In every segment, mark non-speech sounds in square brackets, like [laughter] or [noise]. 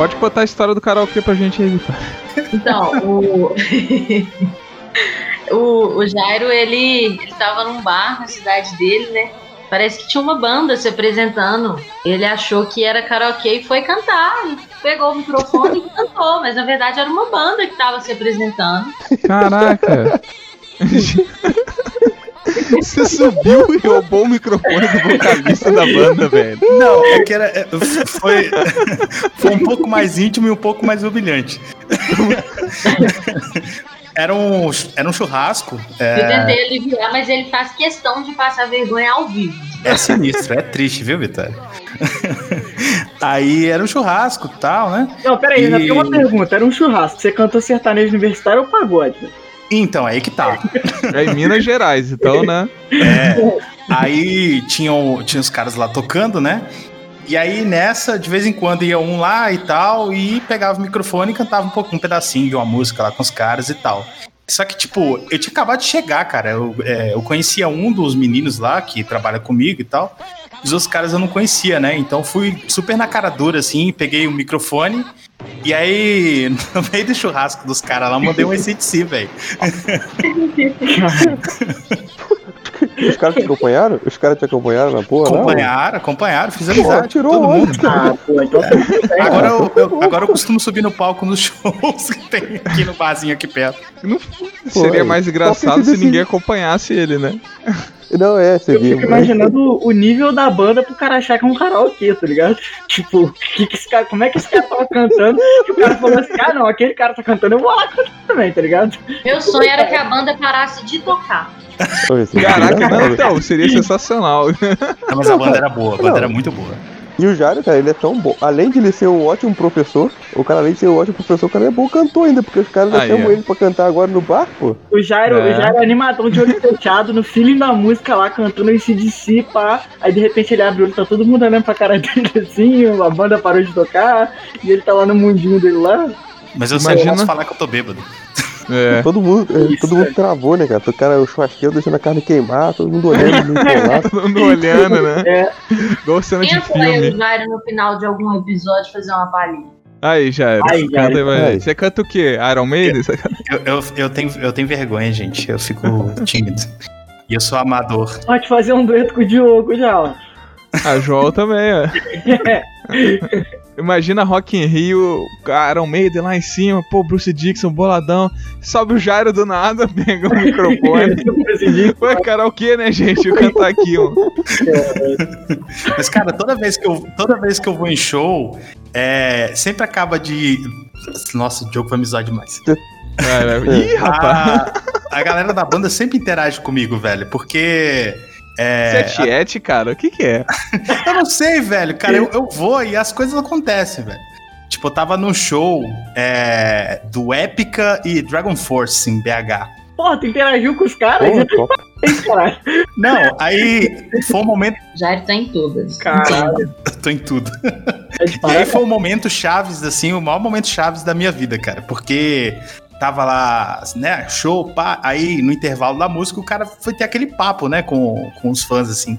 Pode contar a história do karaokê pra gente aí. Então, o... [laughs] o, o Jairo, ele, ele tava num bar na cidade dele, né? Parece que tinha uma banda se apresentando. Ele achou que era karaokê e foi cantar. Pegou o microfone e cantou, mas na verdade era uma banda que tava se apresentando. Caraca! [laughs] Você subiu e roubou o microfone do vocalista da banda, velho. Não, é que era. é, Foi, [laughs] foi um pouco mais íntimo e um pouco mais humilhante. [laughs] Era um, era um churrasco. Eu É, tentei aliviar, mas ele faz questão de passar vergonha ao vivo. é sinistro, é triste, viu, Vitória? [laughs] Aí era um churrasco e tal, né? Não, peraí, ainda E- tem uma pergunta. Era um churrasco. Você cantou sertanejo universitário ou pagode? Então, aí que tá. É em Minas Gerais, então, né? É, aí tinham, tinha os caras lá tocando, né? E aí nessa, de vez em quando ia um lá e tal, e pegava o microfone e cantava um pouco, um pedacinho de uma música lá com os caras e tal. Só que, tipo, eu tinha acabado de chegar, cara. Eu, é, eu conhecia um dos meninos lá que trabalha comigo e tal. Os outros caras eu não conhecia, né? Então fui super na cara dura, assim, peguei o microfone. E aí, [laughs] no meio do churrasco dos caras lá, mandei um ACDC, velho. Os caras te acompanharam? Os caras te acompanharam na porra, não? Acompanharam, acompanharam, fiz Pô, amizade. tirou todo mundo. Ah, pô, então [laughs] Agora eu, eu- agora eu costumo subir no palco nos [laughs] shows que tem aqui no barzinho aqui perto. Seria mais engraçado se ninguém acompanhasse ele, né? Não, é, você Eu viu. fico imaginando o nível da banda pro cara achar que é um karaokê, tá ligado? [laughs] Tipo, que que esse cara, como é que esse cara tava cantando? Que o cara falou assim, ah não, aquele cara tá cantando, eu vou lá cantar também, tá ligado? Meu sonho era que a banda parasse de tocar. Caraca, não, então, seria sensacional. [laughs] Não, mas a banda era boa, a banda Não. era muito boa. E o Jário, cara, ele é tão bom. Além de ele ser um ótimo professor, o cara, além de ser um ótimo professor, o cara é bom cantor ainda, porque os caras já chamam ó. ele pra cantar agora no bar, pô. O Jairo, É. o Jairo é animadão de olho fechado, no feeling da música lá, cantando esse DC, pá. Aí de repente ele abre o olho, tá todo mundo olhando pra cara dele assim, a banda parou de tocar, e ele tá lá no mundinho dele lá. Mas eu só Imagina- posso falar que eu tô bêbado. [laughs] É. Todo mundo, é, Isso, todo mundo velho. travou, né, cara? O cara, o churrasqueiro deixando a carne queimar, todo mundo olhando, [laughs] lá. Todo mundo olhando, né? É. Igual cena de filme. o Jairo no final de algum episódio fazer uma palhinha. Aí, já era. Aí, Canta aí, vai. Você canta o quê? Iron Maiden? Eu, eu, eu, tenho, eu tenho vergonha, gente. Eu fico [laughs] tímido. E eu sou amador. Pode fazer um dueto com o Diogo já, ó. A Joel também, ó. Imagina Rock in Rio, Iron Maiden lá em cima, pô, Bruce Dixon, boladão. Sobe o Jairo do nada, [laughs] pega o microfone. [laughs] Ué, karaokê, né, gente? Eu cantar aqui, ó. Mas, cara, toda vez que eu, toda vez que eu vou em show, é, sempre acaba de. Nossa, o jogo vai me zoar demais. Cara, Ih, rapaz. A, a galera da banda sempre interage comigo, velho, porque. É, é tiete, cara? O que que é? [laughs] Eu não sei, velho. Cara, eu, eu vou e as coisas acontecem, velho. Tipo, eu tava num show é, do Epica e Dragon Force em BH. Porra, tu interagiu com os caras? [laughs] Não, aí foi um momento. Jairo tá em todas. Caralho. Eu tô em tudo. É E aí foi o momento chaves, assim, o maior momento chaves da minha vida, cara. Porque tava lá, né, show, pá. Aí no intervalo da música o cara foi ter aquele papo, né, com, com os fãs, assim.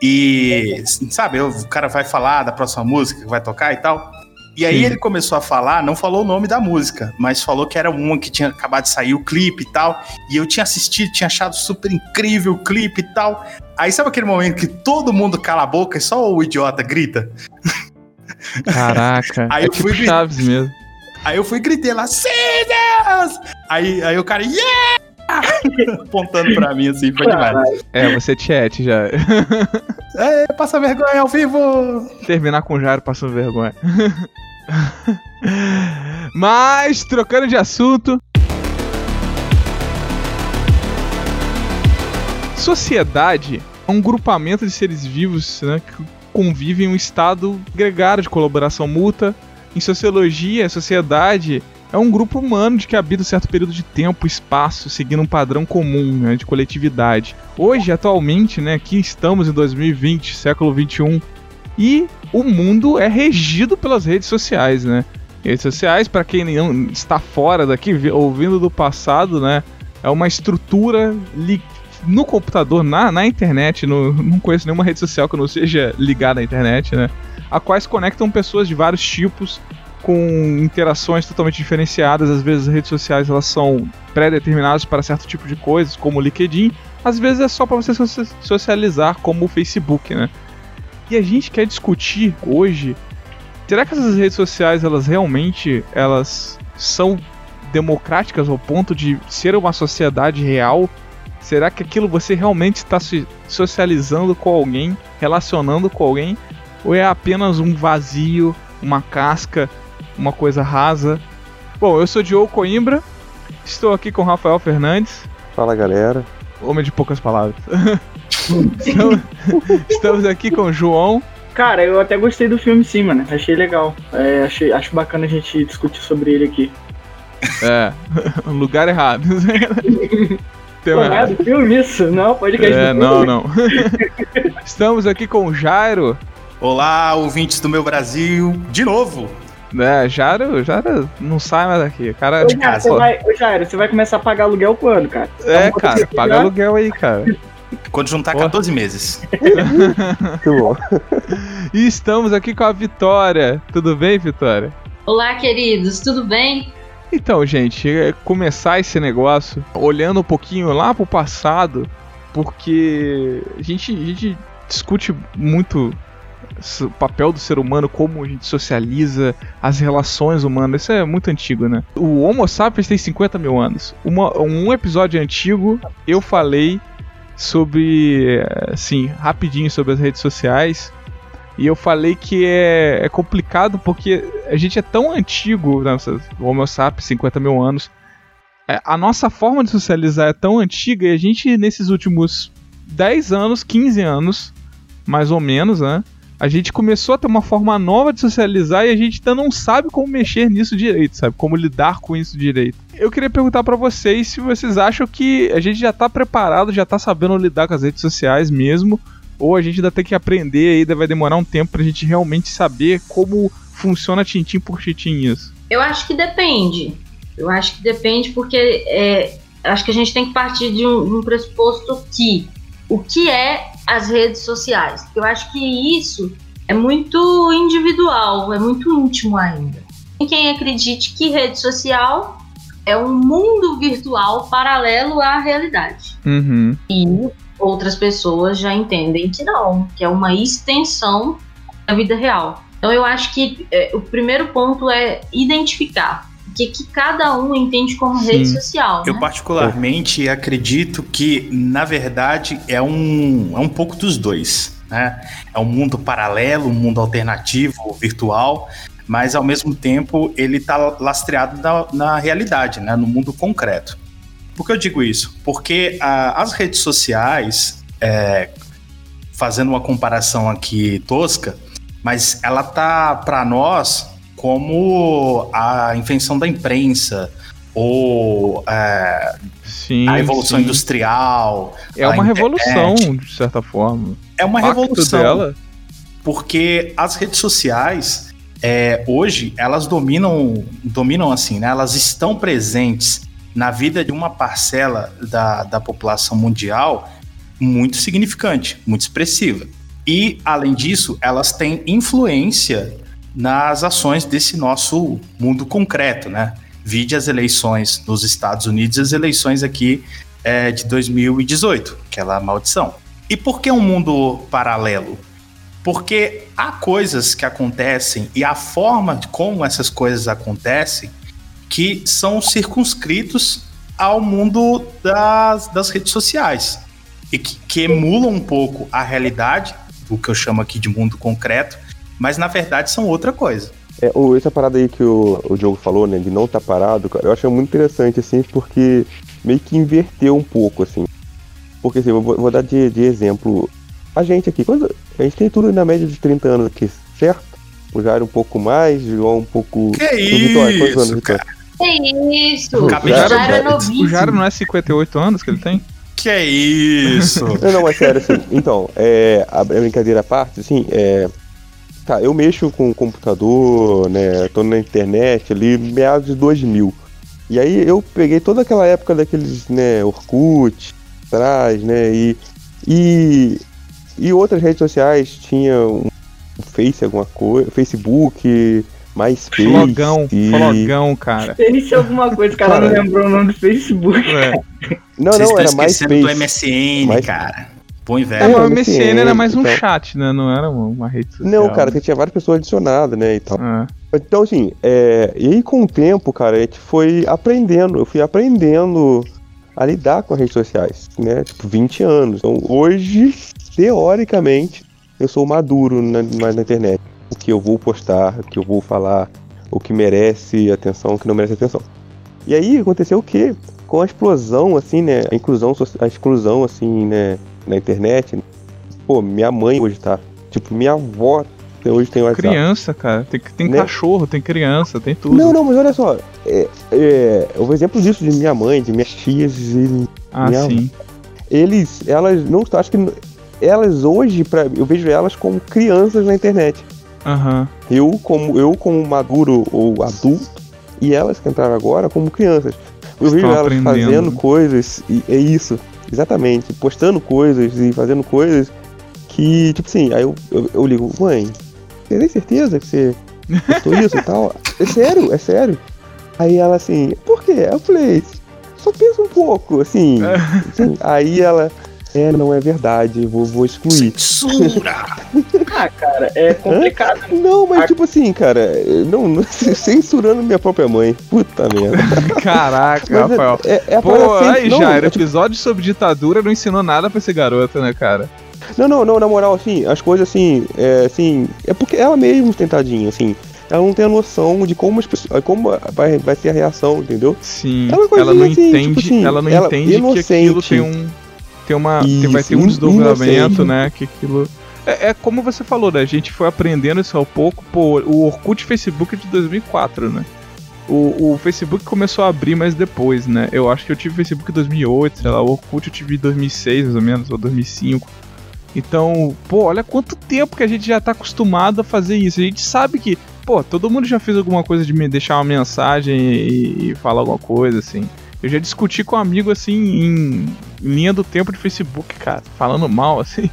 E, sabe, o cara vai falar da próxima música que vai tocar e tal. E aí Sim. ele começou a falar, não falou o nome da música, mas falou que era uma que tinha acabado de sair o clipe e tal. E eu tinha assistido, tinha achado super incrível o clipe e tal. Aí sabe aquele momento que todo mundo cala a boca e só o idiota grita? Caraca. [laughs] Aí é eu tipo fui- Chaves mesmo. Aí eu fui e gritei lá, Deus! Aí, aí o cara, yeah! [laughs] Apontando pra mim assim, foi demais. É, você é tiete já. [laughs] É, passa vergonha ao vivo! Terminar com o Jairo passando vergonha. [laughs] Mas, trocando de assunto. Sociedade é um grupamento de seres vivos né, que convivem em um estado gregário de colaboração mútua. Em sociologia, sociedade é um grupo humano de que habita um certo período de tempo, espaço, seguindo um padrão comum né, de coletividade. Hoje, atualmente, né, aqui estamos em 2020, século 21, e o mundo é regido pelas redes sociais, né? Redes sociais, para quem não está fora daqui, vi- ouvindo do passado, né? É uma estrutura no computador, na, na internet, no- não conheço nenhuma rede social que não seja ligada à internet, né? A quais conectam pessoas de vários tipos com interações totalmente diferenciadas. Às vezes as redes sociais elas são pré-determinadas para certo tipo de coisas, como o LinkedIn. Às vezes é só para você socializar, como o Facebook, né? E a gente quer discutir hoje, será que essas redes sociais elas realmente elas são democráticas ao ponto de ser uma sociedade real? Será que aquilo você realmente está se socializando com alguém, relacionando com alguém, ou é apenas um vazio, uma casca, uma coisa rasa? Bom, eu sou Diogo Coimbra, estou aqui com Rafael Fernandes. Fala galera. Homem de poucas palavras. estamos, [laughs] estamos, aqui com o João. Cara, eu até gostei do filme sim, mano. Achei legal. É, achei, acho bacana a gente discutir sobre ele aqui. É, [laughs] lugar errado. Tem é do filme isso? Não, pode É, não, não. [laughs] Estamos aqui com o Jairo. Olá, ouvintes do meu Brasil, de novo. É, Jairo, Jairo não sai mais daqui. Cara, ô, Jairo, você vai, ô, Jairo, você vai começar a pagar aluguel quando, cara? É, cara, paga aluguel aí, cara. Quando juntar Pô. 14 meses. [laughs] Muito bom. E estamos aqui com a Vitória. Tudo bem, Vitória? Olá, queridos, tudo bem? Então, gente, é começar esse negócio olhando um pouquinho lá pro passado, porque a gente, a gente discute muito o papel do ser humano, como a gente socializa, as relações humanas. Isso é muito antigo, né? O Homo sapiens tem 50 mil anos. Uma, um episódio antigo eu falei sobre, assim, rapidinho sobre as redes sociais. E eu falei que é, é complicado porque a gente é tão antigo, nossa, o Homo sapiens, 50 mil anos. É, a nossa forma de socializar é tão antiga e a gente, nesses últimos 10 anos, 15 anos, mais ou menos, né? A gente começou a ter uma forma nova de socializar e a gente ainda não sabe como mexer nisso direito, sabe? Como lidar com isso direito. Eu queria perguntar para vocês se vocês acham que a gente já tá preparado, já tá sabendo lidar com as redes sociais mesmo, ou a gente ainda tem que aprender e ainda vai demorar um tempo pra gente realmente saber como funciona tintim por tintim isso. Eu acho que depende. Eu acho que depende porque é, acho que a gente tem que partir de um, de um pressuposto que o que é as redes sociais. Eu acho que isso é muito individual, é muito íntimo ainda. Tem quem acredite que rede social é um mundo virtual paralelo à realidade. Uhum. E outras pessoas já entendem que não, que é uma extensão da vida real. Então eu acho que é, o primeiro ponto é identificar que, que cada um entende como Sim. rede social. Eu né? particularmente acredito que, na verdade, é um, é um pouco dos dois. Né? É um mundo paralelo, um mundo alternativo, virtual, mas ao mesmo tempo ele está lastreado na, na, realidade, né? no mundo concreto. Por que eu digo isso? Porque a, as redes sociais, é, fazendo uma comparação aqui tosca, mas ela tá para nós como a invenção da imprensa ou é, sim, a evolução sim. industrial. É uma internet. revolução, de certa forma. É uma revolução. Dela. Porque as redes sociais, é, hoje, elas dominam, dominam assim, né? Elas estão presentes na vida de uma parcela da, da população mundial muito significante, muito expressiva. E, além disso, elas têm influência nas ações desse nosso mundo concreto, né? Vide as eleições nos Estados Unidos e as eleições aqui é, de 2018, aquela maldição. E por que um mundo paralelo? Porque há coisas que acontecem e a forma de como essas coisas acontecem que são circunscritos ao mundo das, das redes sociais e que, que emulam um pouco a realidade, o que eu chamo aqui de mundo concreto, mas na verdade são outra coisa. É, essa parada aí que o, o Diogo falou, né, de não estar tá parado, cara, eu acho muito interessante, assim, porque meio que inverteu um pouco, assim. Porque, assim, eu vou, vou dar de, de, exemplo. A gente aqui, quando, a gente tem tudo na média de 30 anos aqui, certo? O Jair um pouco mais, o João um pouco... Que Vitória, quantos anos, Vitória? Que isso? O Jair, é novíssimo. O Jair não é 58 anos que ele tem? Que é isso? [laughs] não, não, mas sério, assim, então, é, a brincadeira à parte, assim, é, Tá, eu mexo com computador, né? Tô na internet ali, meados de 2000. E aí eu peguei toda aquela época daqueles, né, Orkut, atrás, né? E, e, e outras redes sociais, tinha um Face, alguma coisa, Facebook, MySpace. Flogão, e- flogão, cara. Pense alguma coisa, o cara não Cara. lembrou o nome do Facebook. É. Não, Vocês não, era esquecendo MySpace. do MSN, cara. Bom e É, o MSN, MSN era mais um então. chat, né? Não era uma, uma rede social. Não, cara, você tinha várias pessoas adicionadas, né, e tal. É. Então, assim, é, e aí com o tempo, cara, a gente foi aprendendo, eu fui aprendendo a lidar com as redes sociais, né? Tipo, 20 anos. Então, hoje, teoricamente, eu sou maduro na, mais na internet. O que eu vou postar, o que eu vou falar, o que merece atenção, o que não merece atenção. E aí aconteceu o quê? Com a explosão, assim, né? A inclusão, a exclusão, assim, né? Na internet. Pô, minha mãe hoje tá. Tipo, minha avó até hoje tem WhatsApp. Criança, cara. Tem, tem Né? cachorro, tem criança, tem tudo. Não, não, mas olha só. É, é, o exemplo disso de minha mãe, de minhas tias, e ah, minha- sim. eles, elas não acho que elas hoje, pra, eu vejo elas como crianças na internet. Aham. Eu como eu como maduro ou adulto e elas que entraram agora como crianças. Eu vejo Estão elas aprendendo, fazendo coisas e é isso, exatamente, postando coisas e fazendo coisas que tipo assim, aí eu, eu, eu ligo, mãe, você tem certeza que você postou isso e tal? É sério, é sério. Aí ela assim, por quê? Eu falei, só pensa um pouco, assim. assim. Aí ela, é, não é verdade, vou, vou excluir. Censura! [laughs] Ah, cara, é complicado. Não, mas tipo assim, cara, não, não- [laughs] censurando minha própria mãe. Puta merda. [laughs] Caraca, Mas é- Rafael. É, é a Pô, aí, não, Jair, é tipo- episódio sobre ditadura não ensinou nada pra esse garoto, né, cara? não, não, não, na moral, assim, as coisas assim, é, assim, é porque ela mesmo tentadinha, assim, ela não tem a noção de como as pessoas, como vai, vai ser a reação, entendeu? Sim. É uma coisinha ela não assim, entende, tipo assim, ela não ela entende que aquilo inocente. tem um. Tem uma. tem- vai ter Isso, um desdobramento, né? Que aquilo. É, é como você falou, né? A gente foi aprendendo isso ao pouco. Pô, o Orkut Facebook é de 2004, né? O, o Facebook começou a abrir mais depois, né? Eu acho que eu tive Facebook em 2008, sei lá. O Orkut eu tive em 2006, mais ou menos, ou 2005. Então, pô, olha quanto tempo que a gente já tá acostumado a fazer isso. A gente sabe que, pô, todo mundo já fez alguma coisa de me deixar uma mensagem e, e falar alguma coisa, assim. Eu já discuti com um amigo, assim, em, linha do tempo de Facebook, cara, falando mal, [laughs] assim.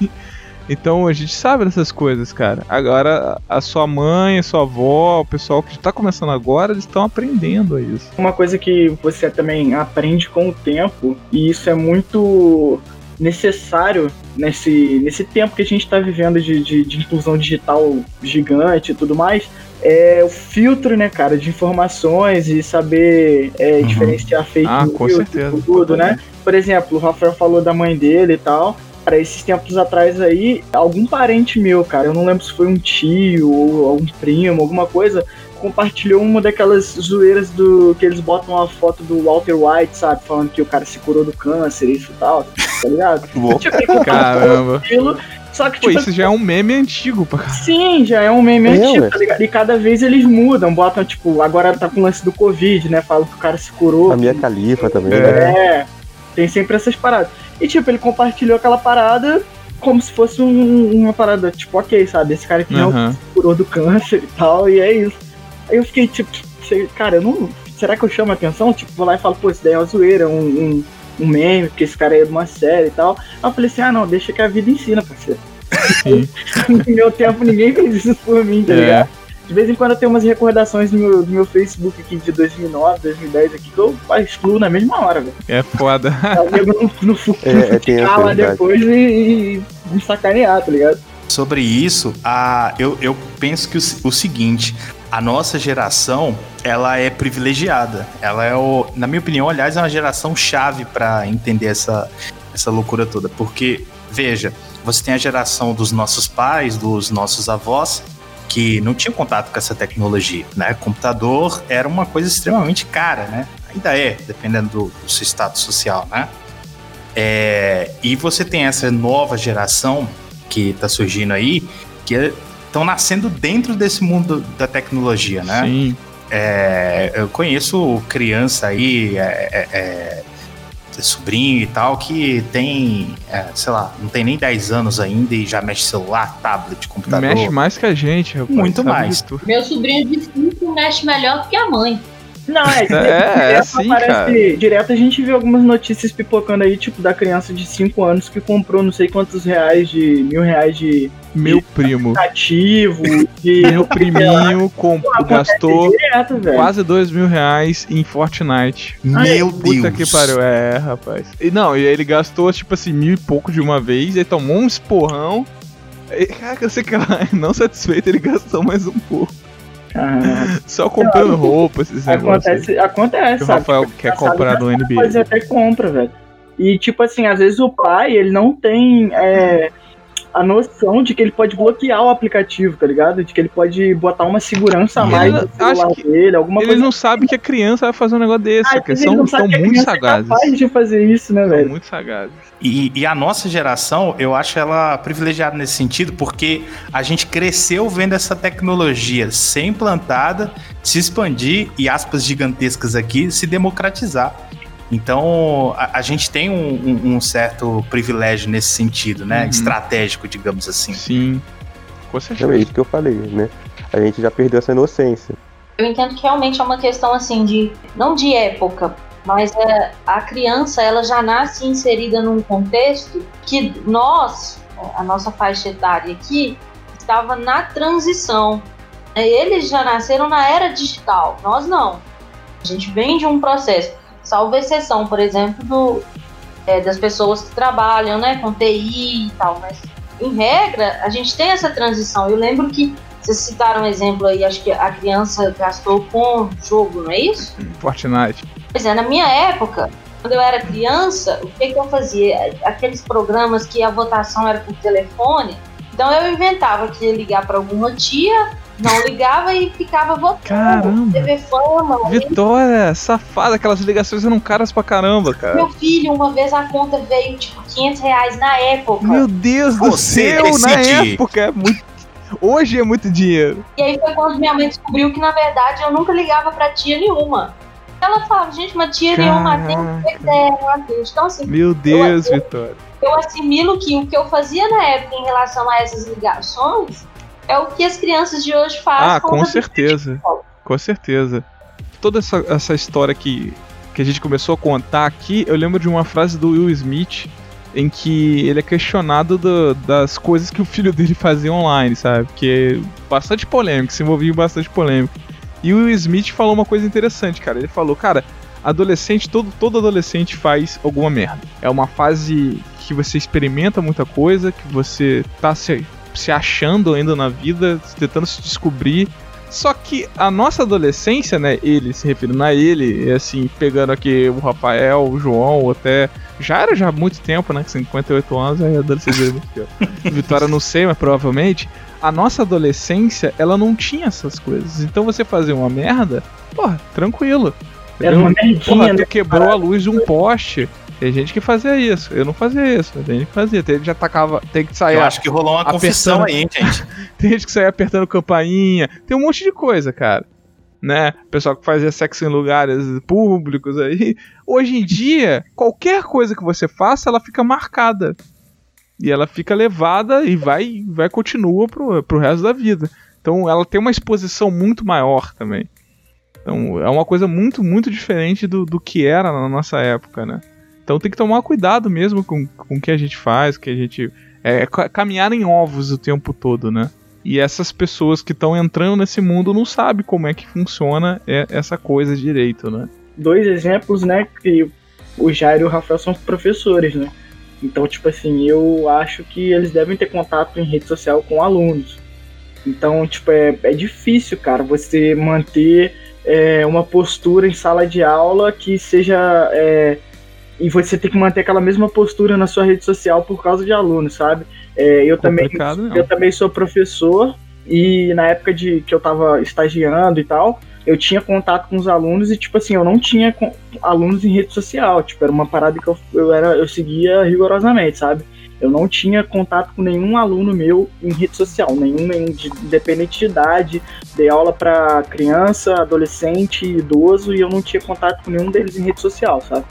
Então a gente sabe dessas coisas, cara. Agora, a sua mãe, a sua avó, o pessoal que tá começando agora, eles estão aprendendo a isso. Uma coisa que você também aprende com o tempo, e isso é muito necessário nesse, nesse tempo que a gente está vivendo de, de, de inclusão digital gigante e tudo mais, é o filtro, né, cara, de informações e saber é, Uhum. diferenciar fake Ah, news e tudo, né? Por exemplo, o Rafael falou da mãe dele e tal. Cara, esses tempos atrás aí, algum parente meu, cara, eu não lembro se foi um tio ou um primo, alguma coisa, compartilhou uma daquelas zoeiras do que eles botam uma foto do Walter White, sabe? Falando que o cara se curou do câncer, isso e tal, tá ligado? [laughs] Tipo, Caramba. aquilo, só que, Pô, tipo, isso já é um meme antigo pra caralho. Sim, já é um meme É, antigo, tá ligado? E cada vez eles mudam, botam, tipo, agora tá com o lance do Covid, né? Falam que o cara se curou. a minha califa também, É. né? É, tem sempre essas paradas. E, tipo, ele compartilhou aquela parada como se fosse um- uma parada, tipo, ok, sabe? Esse cara aqui não Aham. se curou do câncer e tal, e é isso. Aí eu fiquei, tipo, cara, eu não. Será que eu chamo a atenção? Tipo, vou lá e falo, pô, isso daí é uma zoeira, um, um, um meme, porque esse cara é de uma série e tal. Aí eu falei assim, ah, não, deixa que a vida ensina, parceiro. Sim. [laughs] no meu tempo ninguém fez isso por mim, tá É. ligado? De vez em quando eu tenho umas recordações no meu, do meu Facebook aqui de 2009, 2010 aqui, que eu excluo na mesma hora, velho. É foda. Eu no, no fu- É, é ficar é lá depois e, e me sacanear, tá ligado? Sobre isso, a, eu, eu penso que o, o seguinte, a nossa geração, ela é privilegiada. Ela é, o, na minha opinião, aliás, é uma geração chave para entender essa, essa loucura toda. Porque, veja, você tem a geração dos nossos pais, dos nossos avós, que não tinham contato com essa tecnologia, né? Computador era uma coisa extremamente cara, né? Ainda é, dependendo do, do seu status social, né? É, e você tem essa nova geração que está surgindo aí, que estão nascendo dentro desse mundo da tecnologia, né? Sim. É, eu conheço criança aí, é, é, é, sobrinho e tal, que tem, é, sei lá, não tem nem 10 anos ainda e já mexe celular, tablet, computador. Mexe mais que a gente, rapaz. Muito mais. Meu sobrinho de 5 mexe melhor do que a mãe. Não, é, [laughs] É, é direto assim, aparece- cara. Direto a gente vê algumas notícias pipocando aí, tipo, da criança de 5 anos que comprou não sei quantos reais de. mil reais de Meu primo. ativo, [laughs] de. Meu priminho comp- Acontece gastou direto, quase dois mil reais em Fortnite. Meu Puta Deus. que pariu, é, rapaz. E não, e aí ele gastou, tipo assim, mil e pouco de uma vez, aí tomou um esporrão. E, cara, eu sei que lá, [laughs] não satisfeito, ele gastou mais um pouco. Ah, Só comprando roupa, esses negócios. aí, acontece, acontece, o sabe? Rafael Tipo, quer comprar no mas NBA. Pode até compra, velho. E tipo assim, às vezes o pai, ele não tem é, a noção de que ele pode bloquear o aplicativo, tá ligado? De que ele pode botar uma segurança a mais ele- no celular acho que dele, alguma Ele coisa. não sabe que a criança vai fazer um negócio desse, Ah, ele são, não sabe são que a muito é sagazes. capaz de fazer isso, né, São velho? muito sagazes. E, e a nossa geração, eu acho ela privilegiada nesse sentido, porque a gente cresceu vendo essa tecnologia ser implantada, se expandir e, aspas gigantescas aqui, se democratizar. Então, a, a gente tem um, um- um certo privilégio nesse sentido, né? Uhum. Estratégico, digamos assim. Sim. Com Não, é certeza. isso que eu falei, né? A gente já perdeu essa inocência. Eu entendo que realmente é uma questão assim de não de época, mas é, a criança ela já nasce inserida num contexto que nós, a nossa faixa etária aqui, estava na transição. Eles já nasceram na era digital, nós não. A gente vem de um processo, salvo exceção, por exemplo, do, é, das pessoas que trabalham né, com TI e tal, mas em regra a gente tem essa transição. Eu lembro que vocês citaram um exemplo aí, acho que a criança gastou com jogo, não é isso? Fortnite. Pois é, na minha época, quando eu era criança, o que, que eu fazia? Aqueles programas que a votação era por telefone, então eu inventava que ia ligar para alguma tia, não ligava e ficava votando. Caramba. TV Fama. Vitória, safada, aquelas ligações eram caras pra caramba, cara. Meu filho, uma vez a conta veio tipo 500 reais na época. Meu Deus do Você céu, na época é muito. Hoje é muito dinheiro. E aí foi quando minha mãe descobriu que na verdade eu nunca ligava pra tia nenhuma. Ela falava, gente, uma tia nenhuma atende, pois é, não atende. Então assim, Meu Deus, Vitória. eu assimilo que o que eu fazia na época em relação a essas ligações é o que as crianças de hoje fazem. Ah, com certeza. Com certeza. Toda essa, essa história que, que a gente começou a contar aqui, eu lembro de uma frase do Will Smith em que ele é questionado do- das coisas que o filho dele fazia online, sabe? Porque é bastante polêmico, se envolvia em bastante polêmico. E o Will Smith falou uma coisa interessante, cara. Ele falou, cara, adolescente, todo, todo adolescente faz alguma merda. É uma fase que você experimenta muita coisa, que você tá se, se achando ainda na vida, tentando se descobrir. Só que a nossa adolescência, né, ele, se referindo a ele, é assim, pegando aqui o Rafael, o João, ou até. Já era já há muito tempo, né? 58 anos, aí a adolescência é muito tempo. [laughs] Vitória não sei, mas provavelmente. A nossa adolescência, ela não tinha essas coisas. Então você fazer uma merda, porra, tranquilo. Era uma merdinha, Porra, né? tu quebrou a luz de um poste. Tem gente que fazia isso. Eu não fazia isso. Tem gente que fazia. Tem gente que já tacava. Tem que sair. Eu acho que rolou uma apertando. confissão aí, hein, gente. [laughs] Tem gente que saía apertando campainha. Tem um monte de coisa, cara. Né? Pessoal que fazia sexo em lugares públicos aí. Hoje em dia, qualquer coisa que você faça, ela fica marcada. E ela fica levada e vai, vai continua pro, pro resto da vida. Então ela tem uma exposição muito maior também. Então é uma coisa muito, muito diferente do, do que era na nossa época, né? Então tem que tomar cuidado mesmo com, com o que a gente faz, que a gente. É, ca- caminhar em ovos o tempo todo, né? E essas pessoas que estão entrando nesse mundo não sabem como é que funciona é- essa coisa direito, né? Dois exemplos, né? Que o Jairo e o Rafael são professores, né? Então, tipo assim, eu acho que eles devem ter contato em rede social com alunos. Então, tipo, é, é difícil, cara, você manter é, uma postura em sala de aula que seja. é, e você tem que manter aquela mesma postura na sua rede social por causa de alunos, sabe? É, eu, também, Complicado, não. eu também sou professor e na época de que eu tava estagiando e tal, eu tinha contato com os alunos e, tipo assim, eu não tinha alunos em rede social. Tipo, era uma parada que eu, eu, era, eu seguia rigorosamente, sabe? Eu não tinha contato com nenhum aluno meu em rede social, nenhum, nenhum de, independente de idade. Dei aula para criança, adolescente, idoso e eu não tinha contato com nenhum deles em rede social, sabe?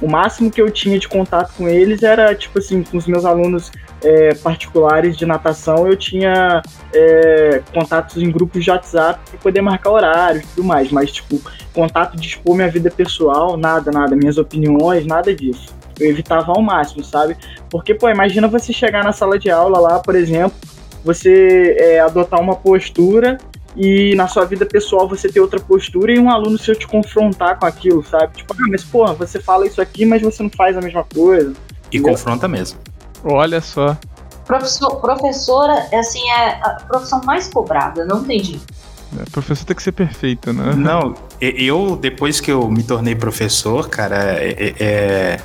O máximo que eu tinha de contato com eles era, tipo assim, com os meus alunos é, particulares de natação, eu tinha é, contatos em grupos de WhatsApp para poder marcar horário e tudo mais, mas tipo, contato de expor minha vida pessoal, nada, nada, minhas opiniões, nada disso. Eu evitava ao máximo, sabe? Porque, pô, imagina você chegar na sala de aula lá, por exemplo, você é, adotar uma postura e na sua vida pessoal você ter outra postura e um aluno seu te confrontar com aquilo, sabe? Tipo, ah, mas porra, você fala isso aqui, mas você não faz a mesma coisa. E entendeu? confronta mesmo. Olha só. Professor, professora, assim, é a profissão mais cobrada, não tem jeito. É, professor tem que ser perfeito, né? Não, eu, depois que eu me tornei professor, cara, é, é, é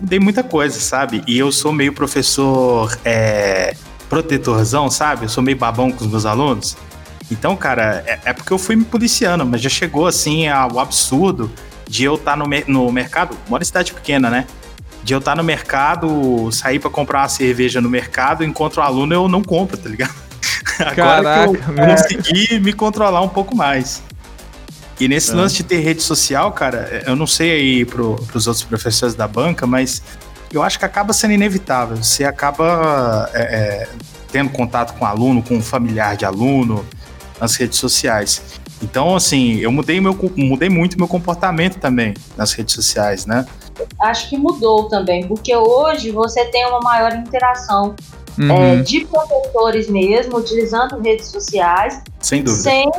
dei muita coisa, sabe? E eu sou meio professor é, protetorzão, sabe? Eu sou meio babão com os meus alunos. Então, cara, é, é porque eu fui me policiando, mas já chegou assim ao absurdo de eu estar tá no, no mercado, moro em cidade pequena, né? de eu estar no mercado, sair para comprar uma cerveja no mercado, encontro o aluno, eu não compro, tá ligado? [laughs] Agora Caraca, que eu consegui me controlar um pouco mais. E nesse é. lance de ter rede social, cara, eu não sei aí pro, pros outros professores da banca, mas eu acho que acaba sendo inevitável. Você acaba é, é, tendo contato com aluno, com um familiar de aluno nas redes sociais. Então, assim, eu mudei, meu, mudei muito meu comportamento também nas redes sociais, né? acho que mudou também, porque hoje você tem uma maior interação uhum. é, de professores mesmo, utilizando redes sociais. Sem dúvida. Sem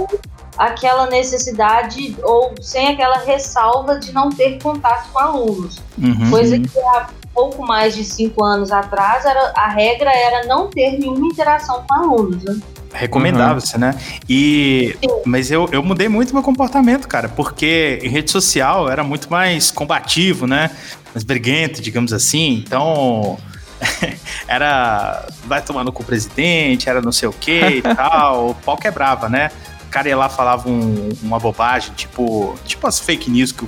aquela necessidade ou sem aquela ressalva de não ter contato com alunos. Uhum. Coisa que há pouco mais de cinco anos atrás era, a regra era não ter nenhuma interação com alunos. Né? Recomendável-se, uhum. né? E mas eu, eu mudei muito meu comportamento, cara, porque em rede social era muito mais combativo, né? Mais briguento, digamos assim. Então, [laughs] era vai tomando com o presidente, era não sei o que e [laughs] tal, o pau quebrava, né? O cara ia lá falava um, uma bobagem, tipo, tipo as fake news que,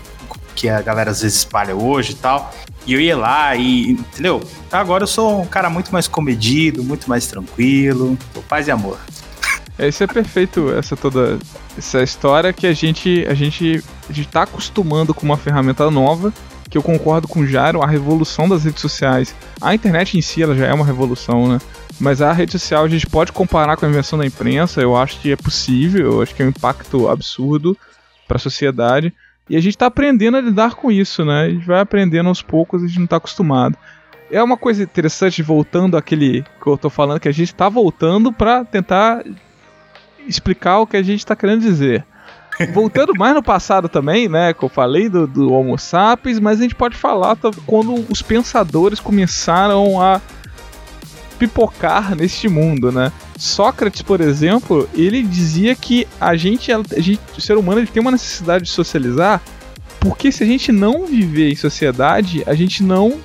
que a galera às vezes espalha hoje e tal. E eu ia lá e, entendeu? Agora eu sou um cara muito mais comedido, muito mais tranquilo, paz e amor. Esse é perfeito, essa toda essa história que a gente a gente a gente tá acostumando com uma ferramenta nova, que eu concordo com o Jairo, a revolução das redes sociais. A internet em si ela já é uma revolução, né? Mas a rede social a gente pode comparar com a invenção da imprensa, eu acho que é possível, eu acho que é um impacto absurdo para a sociedade. E a gente está aprendendo a lidar com isso, né? A gente vai aprendendo aos poucos, a gente não está acostumado. É uma coisa interessante, voltando àquele que eu tô falando, que a gente está voltando para tentar explicar o que a gente está querendo dizer. Voltando mais no passado também, né? Que eu falei do, do Homo sapiens, mas a gente pode falar quando os pensadores começaram a pipocar neste mundo, né? Sócrates, por exemplo, ele dizia que a gente, a gente o ser humano ele tem uma necessidade de socializar, porque se a gente não viver em sociedade, a gente não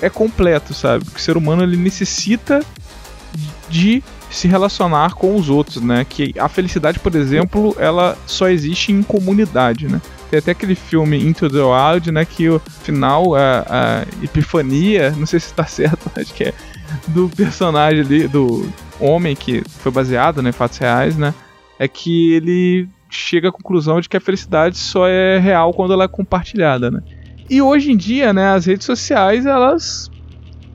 é completo, sabe? Porque o ser humano ele necessita de se relacionar com os outros, né? Que a felicidade, por exemplo, ela só existe em comunidade, né? Tem até aquele filme Into the Wild, né? Que o final, a, a epifania, não sei se está certo, [laughs] acho que é do personagem ali, do homem que foi baseado né, em fatos reais, né? É que ele chega à conclusão de que a felicidade só é real quando ela é compartilhada, né? E hoje em dia, né, as redes sociais, elas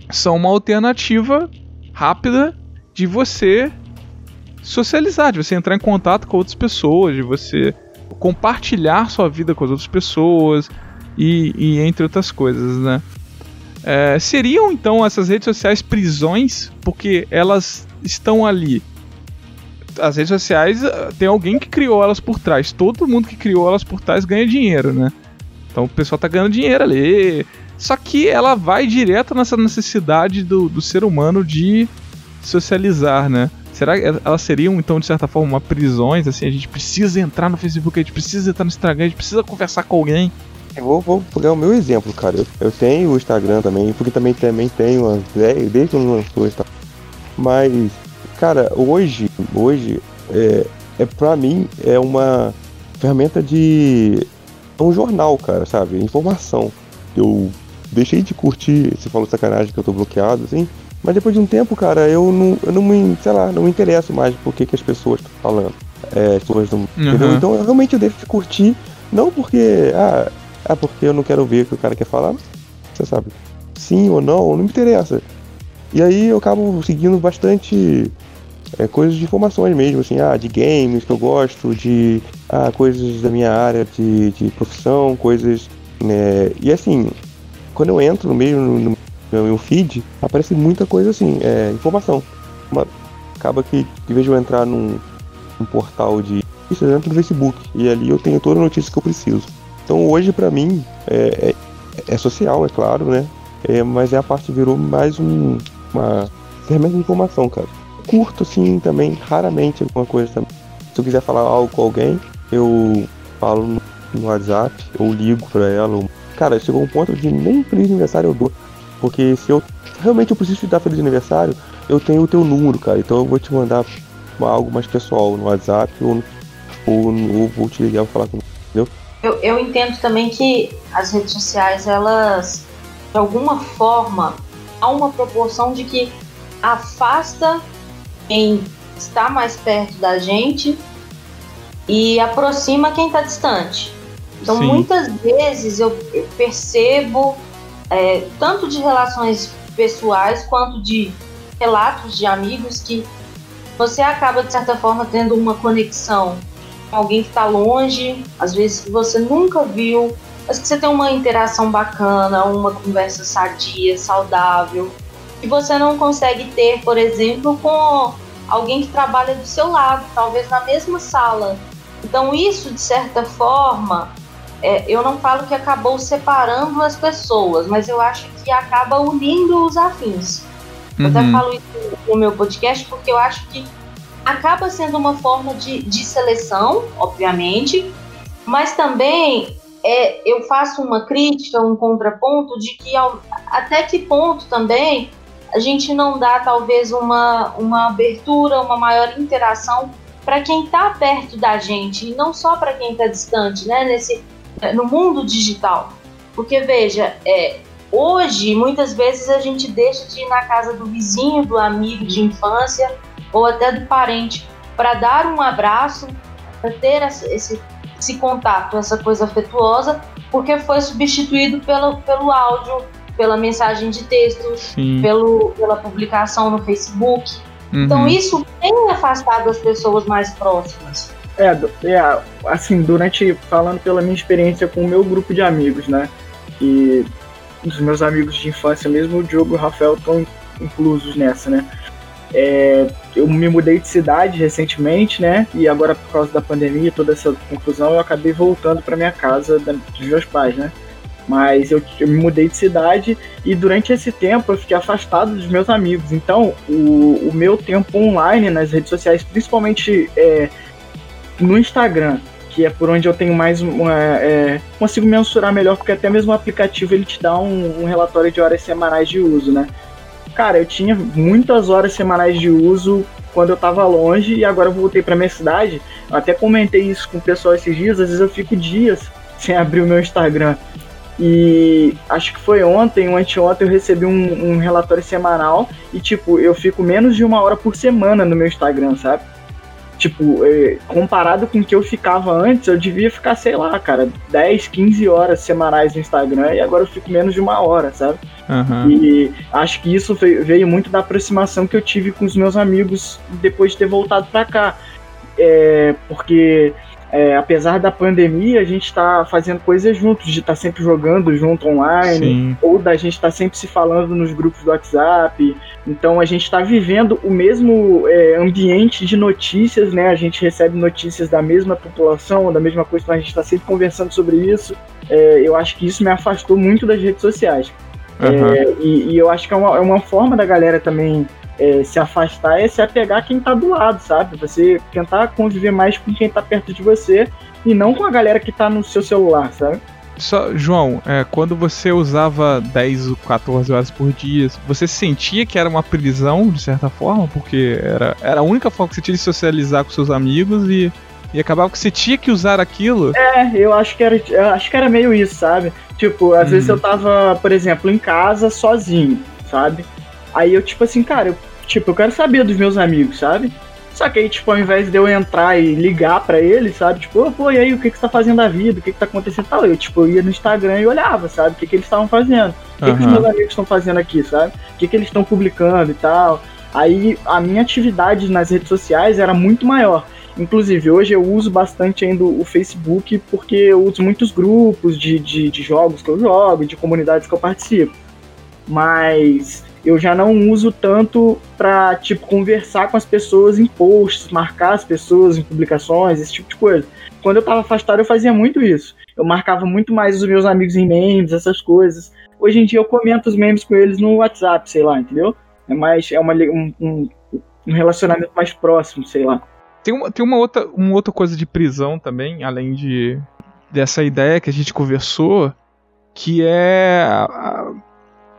são uma alternativa rápida de você socializar, de você entrar em contato com outras pessoas, de você compartilhar sua vida com as outras pessoas e, e entre outras coisas, né? É, seriam então essas redes sociais prisões porque elas estão ali. As redes sociais eh, tem alguém que criou elas por trás. Todo mundo que criou elas por trás ganha dinheiro, né? Então o pessoal tá ganhando dinheiro ali. Só que ela vai direto nessa necessidade do, do ser humano de socializar, né? Será que elas seriam, então, de certa forma, prisões? Assim, a gente precisa entrar no Facebook, a gente precisa entrar no Instagram, a gente precisa conversar com alguém. Eu vou, vou pegar o meu exemplo, cara. Eu, eu tenho o Instagram também, porque também, também tenho umas desde quando lançou Instagram. Mas, cara, hoje, hoje, é, é pra mim, é uma ferramenta de. É um jornal, cara, sabe? Informação. Eu deixei de curtir, você falou sacanagem que eu tô bloqueado, assim. Mas depois de um tempo, cara, eu não, eu não me, sei lá, não me interesso mais por que, que as pessoas estão falando. É, as pessoas não, uhum. Então eu realmente eu deixo de curtir, não porque, ah, ah, porque eu não quero ver o que o cara quer falar, você sabe, sim ou não, não me interessa. E aí eu acabo seguindo bastante é, coisas de informações mesmo, assim, ah, de games que eu gosto, de ah, coisas da minha área de, de profissão, coisas. Né, e assim, quando eu entro mesmo no, no meu feed, aparece muita coisa assim, é, informação. Uma, acaba que, em vez de eu entrar num, num portal de isso, eu entro no Facebook e ali eu tenho toda a notícia que eu preciso. Então hoje para mim é, é, é, social, é claro, né? É, mas é a parte virou mais um, uma ferramenta de informação, cara. Curto assim também, raramente alguma coisa também. Se eu quiser falar algo com alguém, eu falo no, no WhatsApp, ou ligo pra ela. Ou... Cara, chegou um ponto de nem feliz aniversário eu dou. Porque se eu realmente eu preciso te dar feliz aniversário, eu tenho o teu número, cara. Então eu vou te mandar algo mais pessoal no WhatsApp ou, ou, ou vou te ligar pra falar com entendeu? Eu, eu entendo também que as redes sociais, elas, de alguma forma, há uma proporção de que afasta quem está mais perto da gente e aproxima quem está distante. Então, Sim. muitas vezes eu, eu percebo, é, tanto de relações pessoais quanto de relatos de amigos, que você acaba, de certa forma, tendo uma conexão alguém que está longe, às vezes que você nunca viu, mas que você tem uma interação bacana, uma conversa sadia, saudável, que você não consegue ter, por exemplo, com alguém que trabalha do seu lado, talvez na mesma sala. Então, isso, de certa forma, é, eu não falo que acabou separando as pessoas, mas eu acho que acaba unindo os afins. Uhum. Eu até uhum. falo isso no meu podcast porque eu acho que acaba sendo uma forma de, de seleção, obviamente, mas também é, eu faço uma crítica, um contraponto de que ao, até que ponto também a gente não dá talvez uma, uma abertura, uma maior interação para quem está perto da gente e não só para quem está distante, né? Nesse, no mundo digital. Porque veja, é, hoje muitas vezes a gente deixa de ir na casa do vizinho, do amigo de infância ou até do parente para dar um abraço, para ter esse, esse contato, essa coisa afetuosa, porque foi substituído pelo, pelo áudio, pela mensagem de texto, pelo, pela publicação no Facebook. Então, uhum. Então isso tem afastado as pessoas mais próximas. É, é, assim, durante, falando pela minha experiência com o meu grupo de amigos, né? E os meus amigos de infância, mesmo o Diogo e o Rafael, estão inclusos nessa, né? É, eu me mudei de cidade recentemente, né? E agora, por causa da pandemia e toda essa confusão, eu acabei voltando para minha casa dos meus pais, né? Mas eu, eu, me mudei de cidade e durante esse tempo eu fiquei afastado dos meus amigos. Então, o, o meu tempo online nas redes sociais, principalmente é, no Instagram, que é por onde eu tenho mais uma, é, consigo mensurar melhor, porque até mesmo o aplicativo ele te dá um, um relatório de horas semanais de uso, né? Cara, eu tinha muitas horas semanais de uso quando eu tava longe e agora eu voltei para minha cidade. Eu até comentei isso com o pessoal esses dias, às vezes eu fico dias [laughs] sem abrir o meu Instagram. E acho que foi ontem ou anteontem eu recebi um, um relatório semanal e, tipo, eu fico menos de uma hora por semana no meu Instagram, sabe? Tipo, é, comparado com o que eu ficava antes, eu devia ficar, sei lá, cara, 10, 15 horas semanais no Instagram e agora eu fico menos de uma hora, sabe? Uhum. E acho que isso veio, veio, muito da aproximação que eu tive com os meus amigos depois de ter voltado pra cá. É, porque é, apesar da pandemia, a gente está fazendo coisas juntos, de estar tá sempre jogando junto online, Sim. ou da gente estar tá sempre se falando nos grupos do WhatsApp. Então a gente está vivendo o mesmo é, ambiente de notícias, né? A gente recebe notícias da mesma população, da mesma coisa, então a gente está sempre conversando sobre isso. É, eu acho que isso me afastou muito das redes sociais. Uhum. E, e, eu acho que é uma, é uma forma da galera também é, se afastar é se apegar a quem tá do lado, sabe? Você tentar conviver mais com quem tá perto de você e não com a galera que tá no seu celular, sabe? Só, João, é, quando você usava 10 ou 14 horas por dia, você sentia que era uma prisão, de certa forma? Porque era, era a única forma que você tinha de socializar com seus amigos e, e acabava que você tinha que usar aquilo? É, eu acho que era, eu acho que era meio isso, sabe? Tipo, às vezes eu uhum. tava, por exemplo, em casa sozinho, sabe? Aí eu, tipo assim, cara, eu, tipo, eu quero saber dos meus amigos, sabe? Só que aí, tipo, ao invés de eu entrar e ligar pra ele, sabe? Tipo, pô, e aí, o que, que você tá fazendo da vida? O que, que tá acontecendo tal? Eu, tipo, eu ia no Instagram e olhava, sabe? O que, que eles estavam fazendo. O que, que os meus amigos estão fazendo aqui, sabe? O que, que eles estão publicando e tal. Aí a minha atividade nas redes sociais era muito maior. Inclusive, hoje eu uso bastante ainda o Facebook porque eu uso muitos grupos de, de, de jogos que eu jogo, de comunidades que eu participo. Mas eu já não uso tanto pra, tipo, conversar com as pessoas em posts, marcar as pessoas em publicações, esse tipo de coisa. Quando eu tava afastado, eu fazia muito isso. Eu marcava muito mais os meus amigos em memes, essas coisas. Hoje em dia eu comento os memes com eles no WhatsApp, sei lá, entendeu? É mais. É uma, um, um, um relacionamento mais próximo, sei lá. Tem uma, tem uma, outra, uma outra coisa de prisão também, além de dessa ideia que a gente conversou, que é a- a-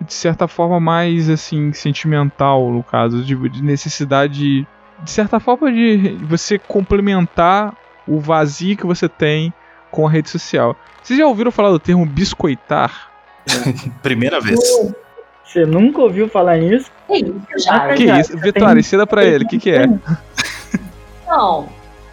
de certa forma mais assim sentimental no caso de, de necessidade de certa forma de você complementar o vazio que você tem com a rede social. Vocês já ouviram falar do termo biscoitar? [laughs] Primeira vez. Você nunca ouviu falar nisso? É isso, já. Que já, isso? já Vitória, tem- ensina pra ele, o que, que é? [laughs] Não,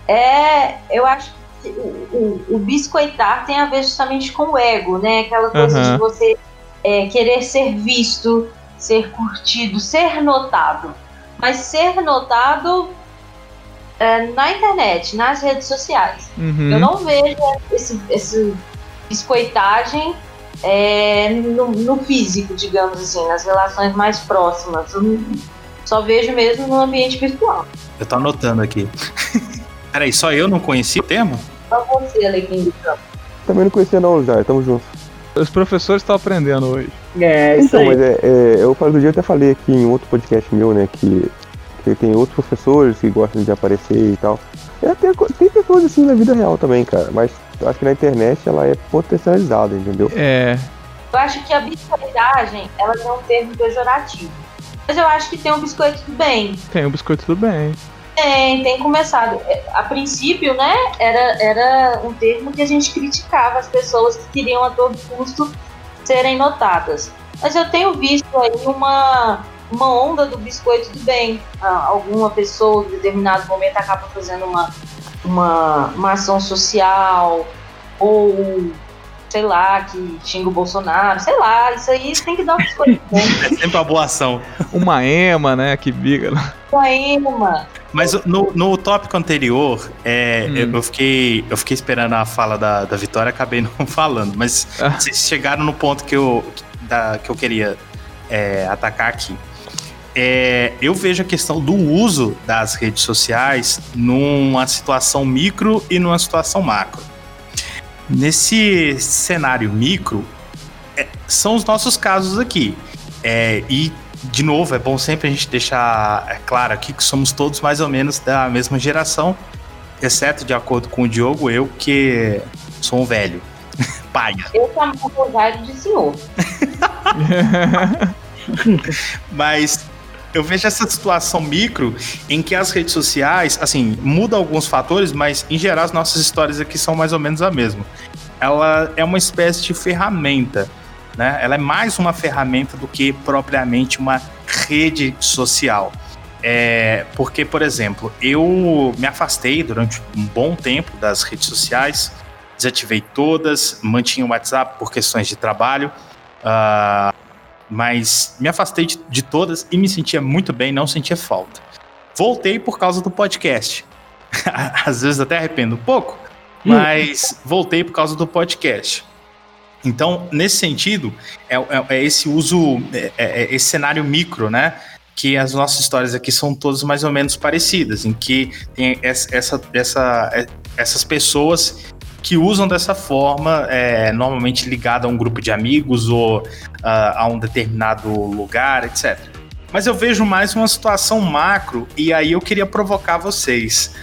é, eu acho que o, o, o biscoitar tem a ver justamente com o ego, né? Aquela coisa Aham. de você é, querer ser visto, ser curtido, ser notado. Mas ser notado é, na internet, nas redes sociais. Uhum. Eu não vejo esse, esse biscoitagem é, no, no físico, digamos assim, nas relações mais próximas. Eu só vejo mesmo no ambiente virtual. Eu tô anotando aqui. [laughs] Peraí, só eu não conheci o termo? Só você, Alecrim do Campo. Também não conhecia não, já, tamo junto. Os professores estão aprendendo hoje. É, isso Então, aí. mas é, é, eu falo do dia eu até falei aqui em outro podcast meu, né, que, que tem outros professores que gostam de aparecer e tal. E até co- tem pessoas assim na vida real também, cara, mas eu acho que na internet ela é potencializada, entendeu? É. Eu acho que a biscoitagem, ela tem um termo pejorativo. Mas eu acho que tem um biscoito do bem. Tem o biscoito tudo bem. Tem, tem começado. É, A princípio, né, era, era um termo que a gente criticava as pessoas que queriam a todo custo serem notadas. Mas eu tenho visto aí uma, uma onda do biscoito do bem. Ah, alguma pessoa em determinado momento acaba fazendo uma, uma, uma ação social ou sei lá, que xinga o Bolsonaro, sei lá, isso aí tem que dar um biscoito do bem. É sempre uma boa ação. Uma ema, né? Que biga. Poema. Mas no, no tópico anterior, é, Hum. eu, eu fiquei, eu fiquei esperando a fala da, da Vitória, acabei não [laughs] falando. Mas Ah. vocês chegaram no ponto que eu, da, que eu queria é, atacar aqui. É, eu vejo a questão do uso das redes sociais numa situação micro e numa situação macro. Nesse cenário micro, é, são os nossos casos aqui. É, e, de novo, é bom sempre a gente deixar é, claro aqui que somos todos mais ou menos da mesma geração, exceto, de acordo com o Diogo, eu que sou um velho. [laughs] Paia. Eu chamo o Rosário de senhor. [laughs] Mas eu vejo essa situação micro em que as redes sociais, assim, muda alguns fatores, mas em geral as nossas histórias aqui são mais ou menos a mesma. Ela é uma espécie de ferramenta, né? Ela é mais uma ferramenta do que propriamente uma rede social. É, porque, por exemplo, eu me afastei durante um bom tempo das redes sociais, desativei todas, mantinha o WhatsApp por questões de trabalho. ah, mas me afastei de, de todas e me sentia muito bem, não sentia falta. Voltei por causa do podcast. [laughs] Às vezes até arrependo um pouco, mas voltei por causa do podcast. Então, nesse sentido, é, é- é esse uso, é, é- é esse cenário micro, né? Que as nossas histórias aqui são todas mais ou menos parecidas, em que tem essa, essa, essa- é- essas pessoas que usam dessa forma, é, normalmente ligada a um grupo de amigos ou ah, a um determinado lugar, etc. Mas eu vejo mais uma situação macro e aí eu queria provocar vocês.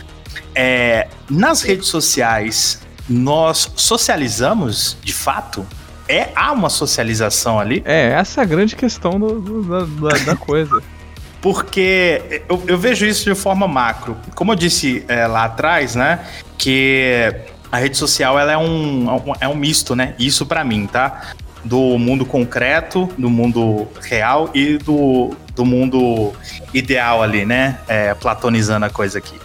É, nas redes sociais, nós socializamos de fato? É, há uma socialização ali? É, essa é a grande questão do- do- da, da- da coisa. [laughs] Porque eu, eu vejo isso de forma macro. Como eu disse é, lá atrás, né? Que a rede social ela é, um, é um misto, né? Isso pra mim, tá? Do mundo concreto, do mundo real e do, do mundo ideal ali, né? É, platonizando a coisa aqui.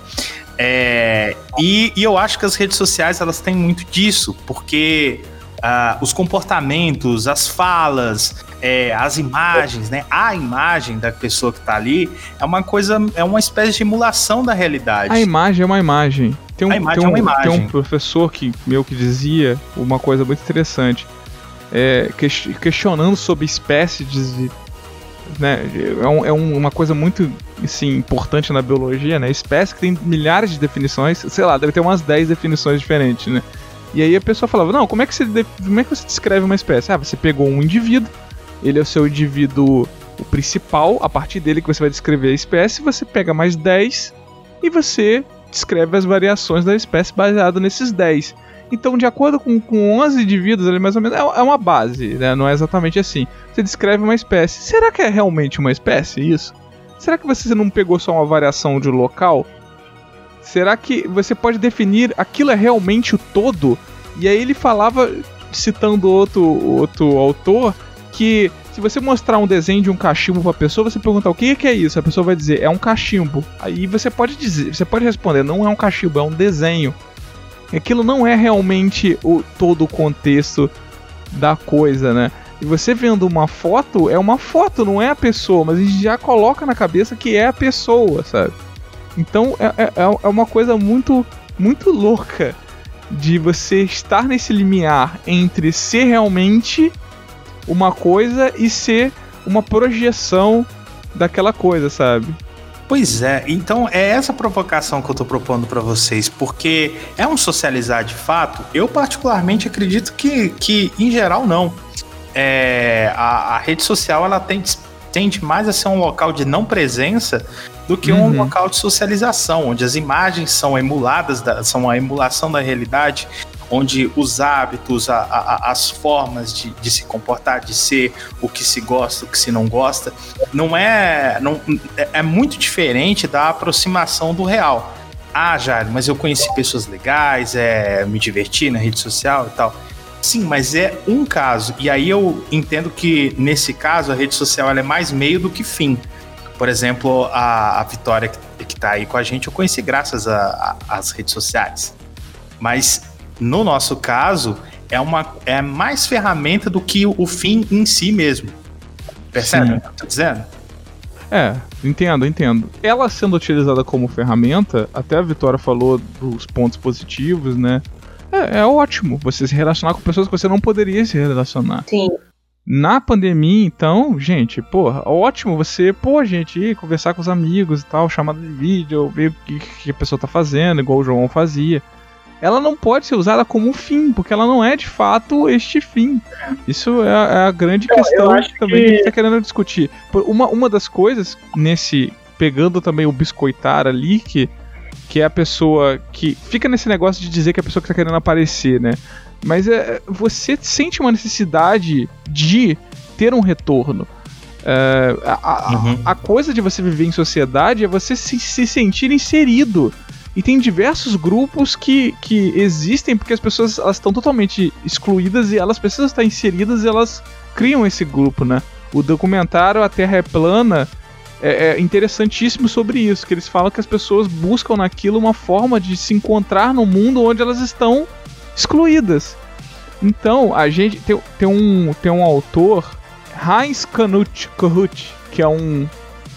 É, e, e, eu acho que as redes sociais elas têm muito disso, porque uh, os comportamentos, as falas, é, as imagens, né? A imagem da pessoa que está ali é uma coisa, é uma espécie de emulação da realidade. A imagem é uma imagem. Tem um, imagem tem um, é. Tem um professor que meu que dizia uma coisa muito interessante, é, questionando sobre espécies de né, é, um, é uma coisa muito assim, importante na biologia, né? Espécie que tem milhares de definições, sei lá, deve ter umas 10 definições diferentes, né? E aí a pessoa falava, não, como é que você, como é que você descreve uma espécie? Ah, você pegou um indivíduo, ele é o seu indivíduo o principal, a partir dele que você vai descrever a espécie, você pega mais 10 e você descreve as variações da espécie baseado nesses 10. Então, de acordo com, com 11 indivíduos, ali mais ou menos, é, é uma base, né? Não é exatamente assim. Você descreve uma espécie. Será que é realmente uma espécie isso? Será que você não pegou só uma variação de local? Será que você pode definir aquilo é realmente o todo? E aí ele falava, citando outro, outro autor, que se você mostrar um desenho de um cachimbo para a pessoa, você perguntar o que é isso, a pessoa vai dizer é um cachimbo. Aí você pode dizer, você pode responder não é um cachimbo, é um desenho aquilo não é realmente o todo o contexto da coisa, né? E você vendo uma foto, é uma foto, não é a pessoa, mas a gente já coloca na cabeça que é a pessoa, sabe? Então é, é, é, é uma coisa muito, muito louca de você estar nesse limiar entre ser realmente uma coisa e ser uma projeção daquela coisa, sabe? Pois é, então é essa provocação que eu tô propondo para vocês, porque é um socializar de fato? Eu particularmente acredito que, que em geral não. É, a, a, rede social ela tende, tende mais a ser um local de não presença do que um uhum. local de socialização, onde as imagens são emuladas, da, são a emulação da realidade onde os hábitos, a, a, as formas de, de, se comportar, de ser, o que se gosta, o que se não gosta, não é, não, é, é muito diferente da aproximação do real. Ah, Jair, mas eu conheci pessoas legais, é, me diverti na rede social e tal. Sim, mas é um caso. E aí eu entendo que, nesse caso, a rede social é mais meio do que fim. Por exemplo, a, a Vitória, que está aí com a gente, eu conheci graças às redes sociais. Mas no nosso caso, é, uma, é mais ferramenta do que o, fim em si mesmo. Percebe o que eu tô dizendo? É, entendo, entendo. Ela sendo utilizada como ferramenta, até a Vitória falou dos pontos positivos, né? É, é, ótimo você se relacionar com pessoas que você não poderia se relacionar. Sim. Na pandemia, então, gente, porra, ótimo você, pô, gente, ir conversar com os amigos e tal, chamada de vídeo, ver o que, que a pessoa tá fazendo, igual o João fazia ela não pode ser usada como um fim, porque ela não é de fato este fim. Isso é, é a grande então, questão também que... que a gente tá querendo discutir. Uma, uma das coisas nesse. Pegando também o biscoitar ali, que, que é a pessoa que fica nesse negócio de dizer que é a pessoa que tá querendo aparecer, né? Mas é, você sente uma necessidade de ter um retorno. É, a, uhum. a, coisa de você viver em sociedade é você se, se sentir inserido e tem diversos grupos que, que existem porque as pessoas elas estão totalmente excluídas e elas precisam estar inseridas e elas criam esse grupo, né? O documentário A Terra é Plana é, é interessantíssimo sobre isso, que eles falam que as pessoas buscam naquilo uma forma de se encontrar no mundo onde elas estão excluídas. Então, a gente tem, tem, um, tem um autor, Heinz Knut, que é um,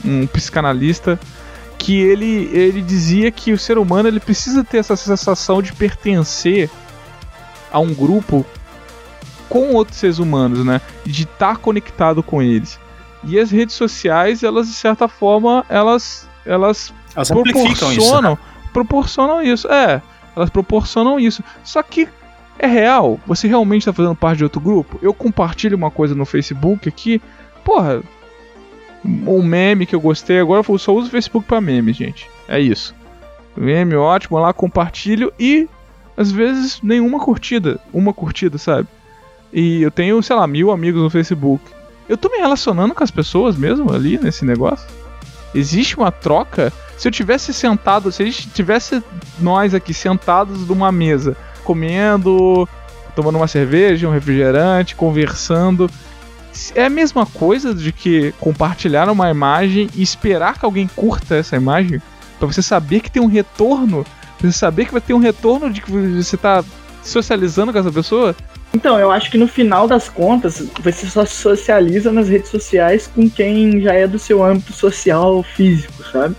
um psicanalista que ele, ele dizia que o ser humano ele precisa ter essa sensação de pertencer a um grupo com outros seres humanos, né? De estar conectado com eles. E as redes sociais, elas de certa forma, elas elas, elas proporcionam isso, né? proporcionam isso. É, elas proporcionam isso. Só que é real? Você realmente está fazendo parte de outro grupo? Eu compartilho uma coisa no Facebook aqui, porra, um meme que eu gostei agora, eu só uso o Facebook para meme, gente. É isso. Meme ótimo, lá compartilho e às vezes nenhuma curtida, uma curtida, sabe? E eu tenho, sei lá, mil amigos no Facebook. Eu tô me relacionando com as pessoas mesmo ali nesse negócio? Existe uma troca? Se eu tivesse sentado, se a gente tivesse nós aqui sentados numa mesa, comendo, tomando uma cerveja, um refrigerante, conversando, é a mesma coisa de que compartilhar uma imagem e esperar que alguém curta essa imagem para você saber que tem um retorno, pra você saber que vai ter um retorno de que você tá socializando com essa pessoa. Então, eu acho que no final das contas, você só socializa nas redes sociais com quem já é do seu âmbito social físico, sabe?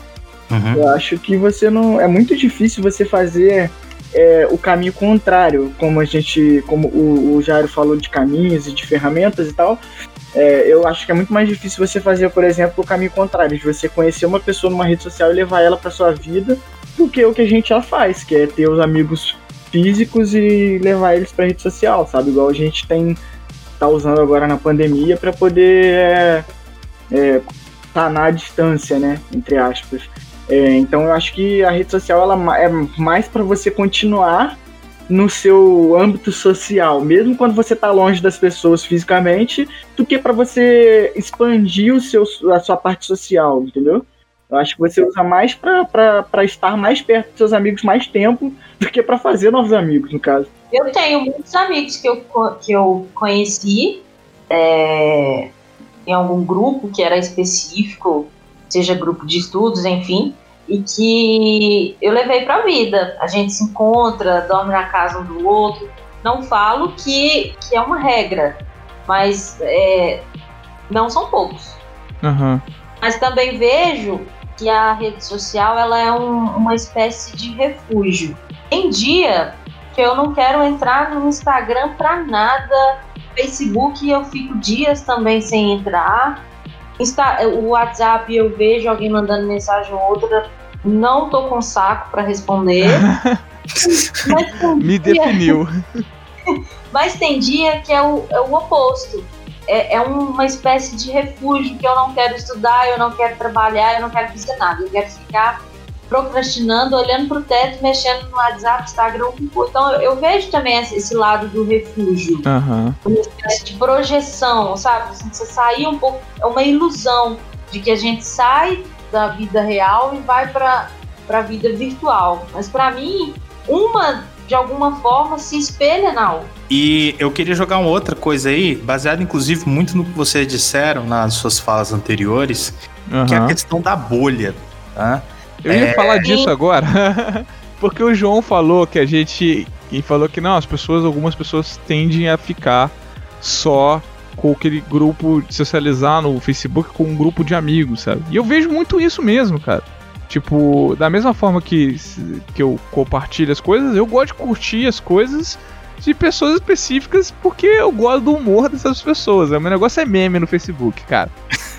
Uhum. Eu acho que você não. É muito difícil você fazer é, o caminho contrário, como a gente. Como o, o Jairo falou de caminhos e de ferramentas e tal. É, eu acho que é muito mais difícil você fazer, por exemplo, o caminho contrário, de você conhecer uma pessoa numa rede social e levar ela para sua vida, do que o que a gente já faz, que é ter os amigos físicos e levar eles para rede social, sabe? Igual a gente tem tá usando agora na pandemia para poder é, é, a distância, né? Entre aspas. É, então eu acho que a rede social ela é mais para você continuar no seu âmbito social, mesmo quando você está longe das pessoas fisicamente, do que para você expandir o seu, a sua parte social, entendeu? Eu acho que você usa mais para estar mais perto dos seus amigos mais tempo do que para fazer novos amigos, no caso. Eu tenho muitos amigos que eu, que eu conheci é, em algum grupo que era específico, seja grupo de estudos, enfim, e que eu levei para a vida. A gente se encontra, dorme na casa um do outro. Não falo que, que é uma regra, mas é, não são poucos. Uhum. Mas também vejo que a rede social ela é um, uma espécie de refúgio. Tem dia que eu não quero entrar no Instagram para nada, Facebook eu fico dias também sem entrar. Insta, o WhatsApp eu vejo alguém mandando mensagem ou outra, não tô com saco para responder. [laughs] Me dia... definiu. [laughs] Mas tem dia que é o, é o oposto é, é, uma espécie de refúgio que eu não quero estudar, eu não quero trabalhar, eu não quero fazer nada. Eu quero ficar procrastinando, olhando para o teto, mexendo no WhatsApp, Instagram. Então eu, eu vejo também esse lado do refúgio. Uhum. Uma espécie de projeção, sabe? Assim, você sair um pouco. É uma ilusão de que a gente sai da vida real e vai para a vida virtual. Mas para mim, uma de alguma forma se espelha na outra. E eu queria jogar uma outra coisa aí, baseado inclusive muito no que vocês disseram nas suas falas anteriores, uhum. que é a questão da bolha, tá? Eu ia é... falar disso agora, [laughs] porque o João falou que a gente e falou que não, as pessoas, algumas pessoas tendem a ficar só com aquele grupo de socializar no Facebook com um grupo de amigos, sabe? E eu vejo muito isso mesmo, cara. Tipo, da mesma forma que, que eu compartilho as coisas, eu gosto de curtir as coisas de pessoas específicas porque eu gosto do humor dessas pessoas. O meu negócio é meme no Facebook, cara. [laughs]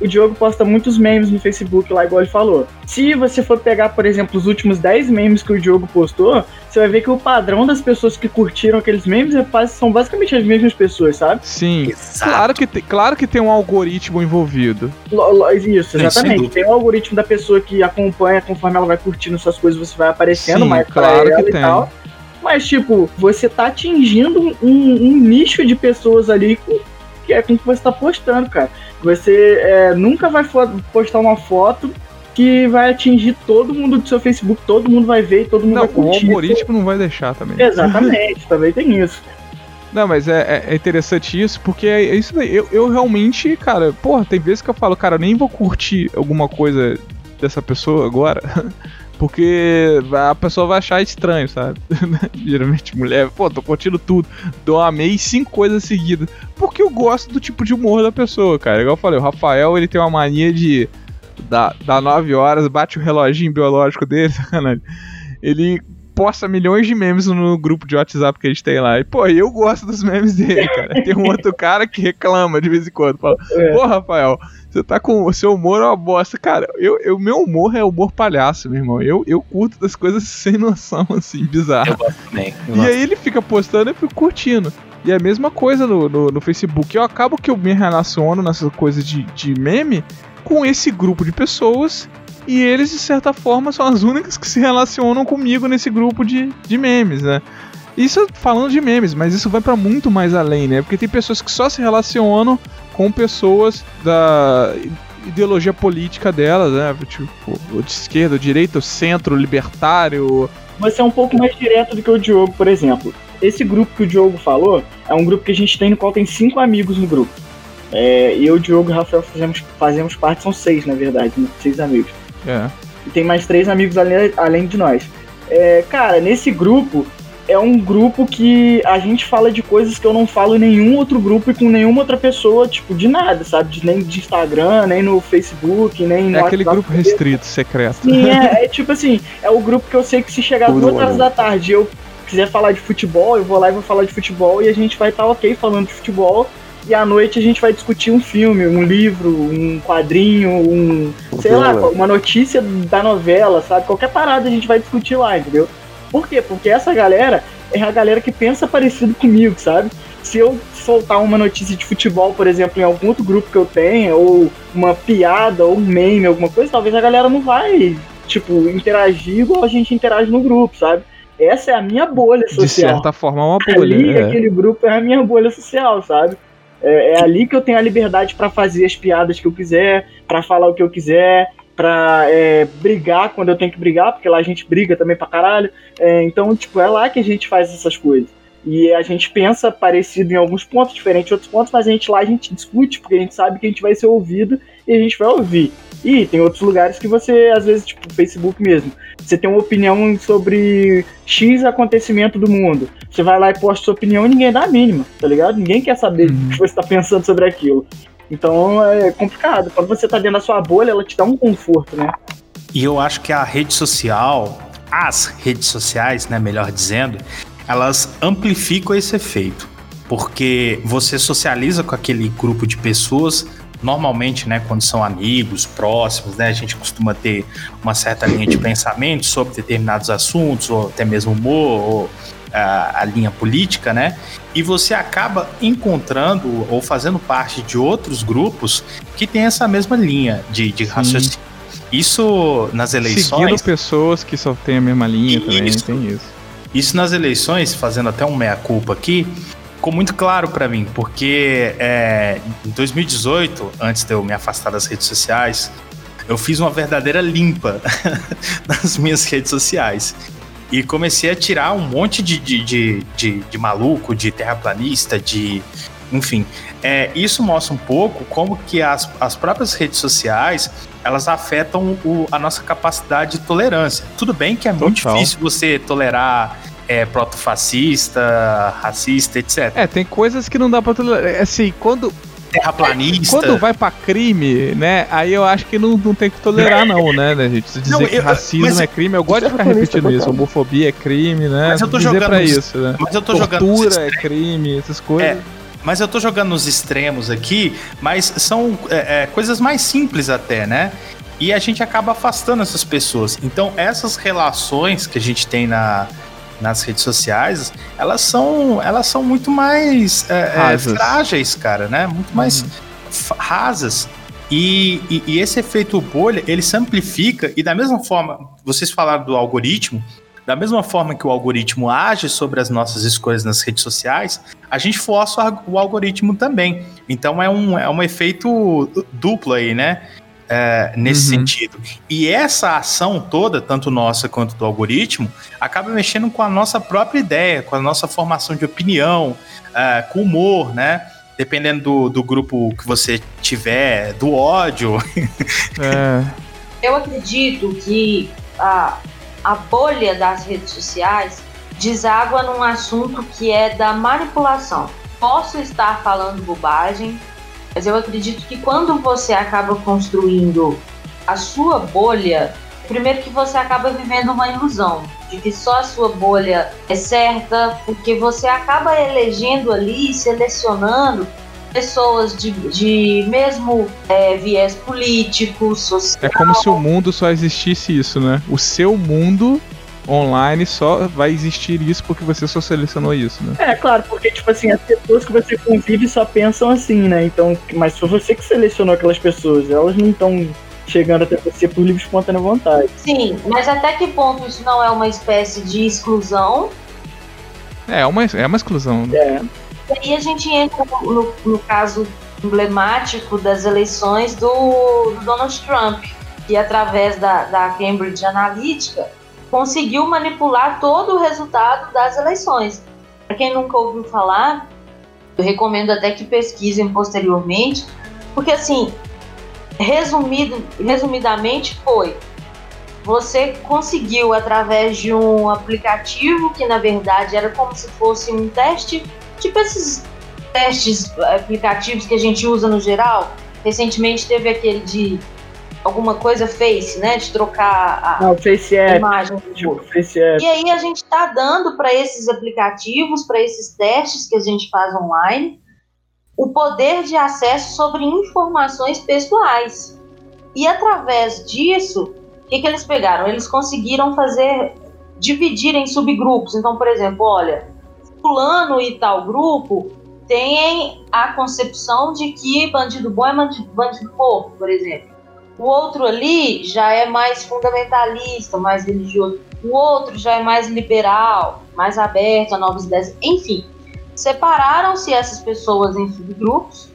o Diogo posta muitos memes no Facebook lá, igual ele falou. Se você for pegar, por exemplo, os últimos 10 memes que o Diogo postou, você vai ver que o padrão das pessoas que curtiram aqueles memes é são basicamente as mesmas pessoas, sabe? Sim. Claro que, te, claro que tem um algoritmo envolvido. Isso, exatamente. Tem um algoritmo da pessoa que acompanha conforme ela vai curtindo suas coisas, você vai aparecendo Sim, mais claro que tem. Tal. Mas, tipo, você tá atingindo um, um nicho de pessoas ali com, que é com que você tá postando, cara. Você é, nunca vai postar uma foto que vai atingir todo mundo do seu Facebook, todo mundo vai ver e todo mundo não, vai curtir. O algoritmo não vai deixar também. Exatamente, também tem isso. Não, mas é, é, interessante isso, porque é, é isso daí. Eu, eu realmente, cara, porra, tem vezes que eu falo, cara, eu nem vou curtir alguma coisa dessa pessoa agora. [laughs] Porque a pessoa vai achar estranho, sabe? [laughs] Geralmente mulher, pô, tô curtindo tudo. Dou amei cinco coisas seguidas. Porque eu gosto do tipo de humor da pessoa, cara. Igual eu falei, o Rafael, ele tem uma mania de. Da, da 9 horas, bate o reloginho biológico dele, [laughs] sacanagem. Ele posta milhões de memes no grupo de WhatsApp que a gente tem lá. E, pô, eu gosto dos memes dele, cara. Tem um outro cara que reclama de vez em quando. Fala, é. pô, Rafael, você tá com. O seu humor é uma bosta. Cara, eu, eu, meu humor é humor palhaço, meu irmão. Eu, eu curto das coisas sem noção, assim, bizarro. Eu gosto também. Eu e gosto. aí ele fica postando e eu fico curtindo. E é a mesma coisa no, no, no, Facebook. Eu acabo que eu me relaciono nessa coisa de, de meme com esse grupo de pessoas. E eles, de certa forma, são as únicas que se relacionam comigo nesse grupo de, de memes, né? Isso falando de memes, mas isso vai para muito mais além, né? Porque tem pessoas que só se relacionam com pessoas da ideologia política delas, né? Tipo, de esquerda, direita, centro, libertário. Você é um pouco mais direto do que o Diogo, por exemplo. Esse grupo que o Diogo falou é um grupo que a gente tem no qual tem cinco amigos no grupo. É, eu, Diogo e Rafael fazemos, fazemos parte, são seis na verdade, né? seis amigos. É. E tem mais três amigos além, além de nós. É, cara, nesse grupo é um grupo que a gente fala de coisas que eu não falo em nenhum outro grupo e com nenhuma outra pessoa, tipo, de nada, sabe? De, nem de Instagram, nem no Facebook, nem no É aquele WhatsApp. grupo restrito, secreto. Sim, é, [laughs] é tipo assim, é o grupo que eu sei que se chegar duas horas da tarde e eu quiser falar de futebol, eu vou lá e vou falar de futebol e a gente vai estar ok falando de futebol. E à noite a gente vai discutir um filme, um livro, um quadrinho, um. sei lá, uma notícia da novela, sabe? Qualquer parada a gente vai discutir lá, entendeu? Por quê? Porque essa galera é a galera que pensa parecido comigo, sabe? Se eu soltar uma notícia de futebol, por exemplo, em algum outro grupo que eu tenha, ou uma piada, ou um meme, alguma coisa, talvez a galera não vai, tipo, interagir igual a gente interage no grupo, sabe? Essa é a minha bolha De social. certa forma, é uma bolha. ali, é. aquele grupo é a minha bolha social, sabe? É, é ali que eu tenho a liberdade pra fazer as piadas que eu quiser, pra falar o que eu quiser, pra é, brigar quando eu tenho que brigar, porque lá a gente briga também pra caralho. É, então, tipo, é lá que a gente faz essas coisas. E a gente pensa parecido em alguns pontos, diferente em outros pontos, mas a gente lá a gente discute, porque a gente sabe que a gente vai ser ouvido e a gente vai ouvir. E tem outros lugares que você, às vezes, tipo, Facebook mesmo, você tem uma opinião sobre X acontecimento do mundo. Você vai lá e posta sua opinião e ninguém dá a mínima, tá ligado? Ninguém quer saber Uhum. o que você tá pensando sobre aquilo. Então é complicado. Quando você tá dentro da sua bolha, ela te dá um conforto, né? E eu acho que a rede social, as redes sociais, né, melhor dizendo, elas amplificam esse efeito. Porque você socializa com aquele grupo de pessoas, normalmente, né, quando são amigos, próximos, né, a gente costuma ter uma certa linha de pensamento sobre determinados assuntos, ou até mesmo humor, ou a, a linha política, né? E você acaba encontrando ou fazendo parte de outros grupos que têm essa mesma linha de, de Sim. raciocínio. Isso nas eleições. Seguindo pessoas que só têm a mesma linha também, Isso. tem isso. Isso nas eleições, fazendo até um meia-culpa aqui, ficou muito claro pra mim, porque é, em 2018, antes de eu me afastar das redes sociais, eu fiz uma verdadeira limpa [laughs] nas minhas redes sociais. E comecei a tirar um monte de, de, de, de, de maluco, de terraplanista, de. Enfim. É, isso mostra um pouco como que as, as próprias redes sociais elas afetam o- a nossa capacidade de tolerância. Tudo bem que é muito Total. difícil você tolerar é, protofascista, racista, etc. É, tem coisas que não dá pra tolerar. Assim, quando, Terraplanista. quando vai pra crime, né? Aí eu acho que não, não tem que tolerar, não, né, né, gente? Se dizer Não, que eu- racismo mas- é crime, eu gosto de ficar repetindo pra isso. Homofobia é crime, né? Mas eu tô dizer jogando nos- isso, né? Mas eu tô jogando Tortura é crime, essas coisas. Mas eu tô jogando nos extremos aqui, mas são é, é, coisas mais simples até, né? E a gente acaba afastando essas pessoas. Então, essas relações que a gente tem na, nas redes sociais, elas são, elas são muito mais é, é, frágeis, cara, né? Muito mais fa- rasas. E, e- e esse efeito bolha, ele se amplifica, e da mesma forma, vocês falaram do algoritmo, da mesma forma que o algoritmo age sobre as nossas escolhas nas redes sociais, a gente força o algoritmo também. Então é um, é um efeito duplo aí, né? É, nesse Uhum. sentido. E essa ação toda, tanto nossa quanto do algoritmo, acaba mexendo com a nossa própria ideia, com a nossa formação de opinião, é, com humor, né? Dependendo do, do grupo que você tiver, do ódio. [laughs] É. Eu acredito que a, a bolha das redes sociais deságua num assunto que é da manipulação. Posso estar falando bobagem, mas eu acredito que quando você acaba construindo a sua bolha, primeiro que você acaba vivendo uma ilusão de que só a sua bolha é certa, porque você acaba elegendo ali, selecionando pessoas de, de mesmo é, viés político, social. É como se o mundo só existisse isso, né? O seu mundo online só vai existir isso porque você só selecionou isso, né? É, claro, porque, tipo assim, as pessoas que você convive só pensam assim, né? Então, mas foi você que selecionou aquelas pessoas, elas não estão chegando até você por livre espontânea vontade. Sim, mas até que ponto isso não é uma espécie de exclusão? É, uma, é uma exclusão. né? É, E aí a gente entra no, no- no caso emblemático das eleições do, do Donald Trump, que através da, da Cambridge Analytica conseguiu manipular todo o resultado das eleições. Para quem nunca ouviu falar, Eu recomendo até que pesquisem posteriormente, porque assim, resumido, resumidamente foi você conseguiu através de um aplicativo que na verdade era como se fosse um teste, tipo esses testes aplicativos que a gente usa no geral. Recentemente teve aquele de alguma coisa Face, né, de trocar a, Não, face a app, imagem. tipo, face app. E aí a gente está dando para esses aplicativos, para esses testes que a gente faz online, o poder de acesso sobre informações pessoais. E através disso, o que, que eles pegaram? Eles conseguiram fazer dividir em subgrupos. Então, por exemplo, olha, fulano e tal grupo têm a concepção de que bandido bom é bandido, bandido morto, por exemplo. O outro ali já é mais fundamentalista, mais religioso. O outro já é mais liberal, mais aberto a novas ideias. Enfim, separaram-se essas pessoas em subgrupos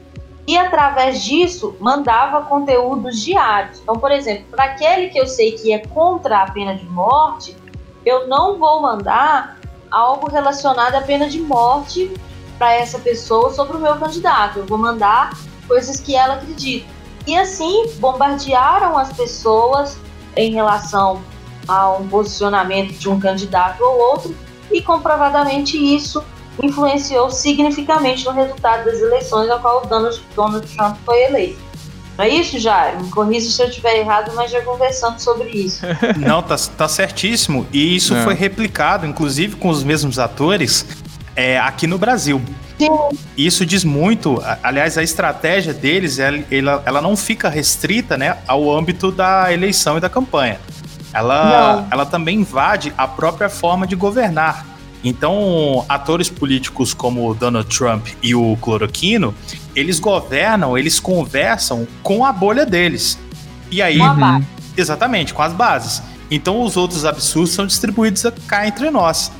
e através disso mandava conteúdos diários. Então, por exemplo, para aquele que eu sei que é contra a pena de morte, eu não vou mandar algo relacionado à pena de morte para essa pessoa sobre o meu candidato. Eu vou mandar coisas que ela acredita. E assim bombardearam as pessoas em relação a um posicionamento de um candidato ou outro, e comprovadamente isso influenciou significativamente no resultado das eleições, a qual o Donald, Donald Trump foi eleito. Não é isso, Jair? Me corrija se eu estiver errado, mas já conversamos sobre isso. [laughs] Não, tá, tá certíssimo. E isso É. foi replicado, inclusive com os mesmos atores, é, aqui no Brasil. Sim. Isso diz muito, aliás, a estratégia deles, ela, ela, não fica restrita né, ao âmbito da eleição e da campanha. Ela, Não. ela também invade a própria forma de governar. Então, atores políticos como o Donald Trump e o Cloroquino, eles governam, eles conversam com a bolha deles. E aí, Com a base. Exatamente, com as bases. Então os outros absurdos são distribuídos cá entre nós.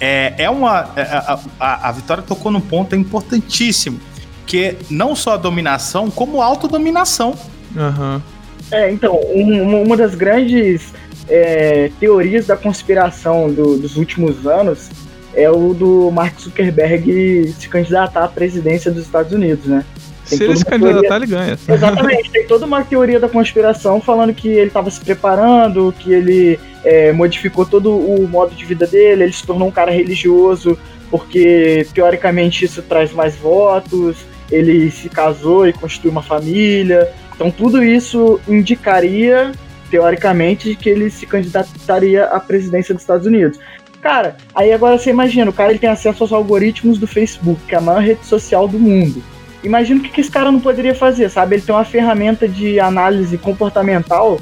É, é uma. é, A, a, a Vitória tocou num ponto importantíssimo, que é não só a dominação, como a autodominação. Aham. É, então, um- uma- das grandes é, teorias da conspiração do- dos últimos anos é o do Mark Zuckerberg se candidatar à presidência dos Estados Unidos, né? Tem Se ele se candidatar, ele ganha. Exatamente, tem toda uma teoria da conspiração falando que ele estava se preparando, que ele é, modificou todo o modo de vida dele, ele se tornou um cara religioso, porque teoricamente isso traz mais votos, ele se casou e construiu uma família. Então tudo isso indicaria, teoricamente, que ele se candidataria à presidência dos Estados Unidos. Cara, aí agora você imagina, o cara ele tem acesso aos algoritmos do Facebook, que é a maior rede social do mundo. Imagina o que, que esse cara não poderia fazer, sabe? Ele tem uma ferramenta de análise comportamental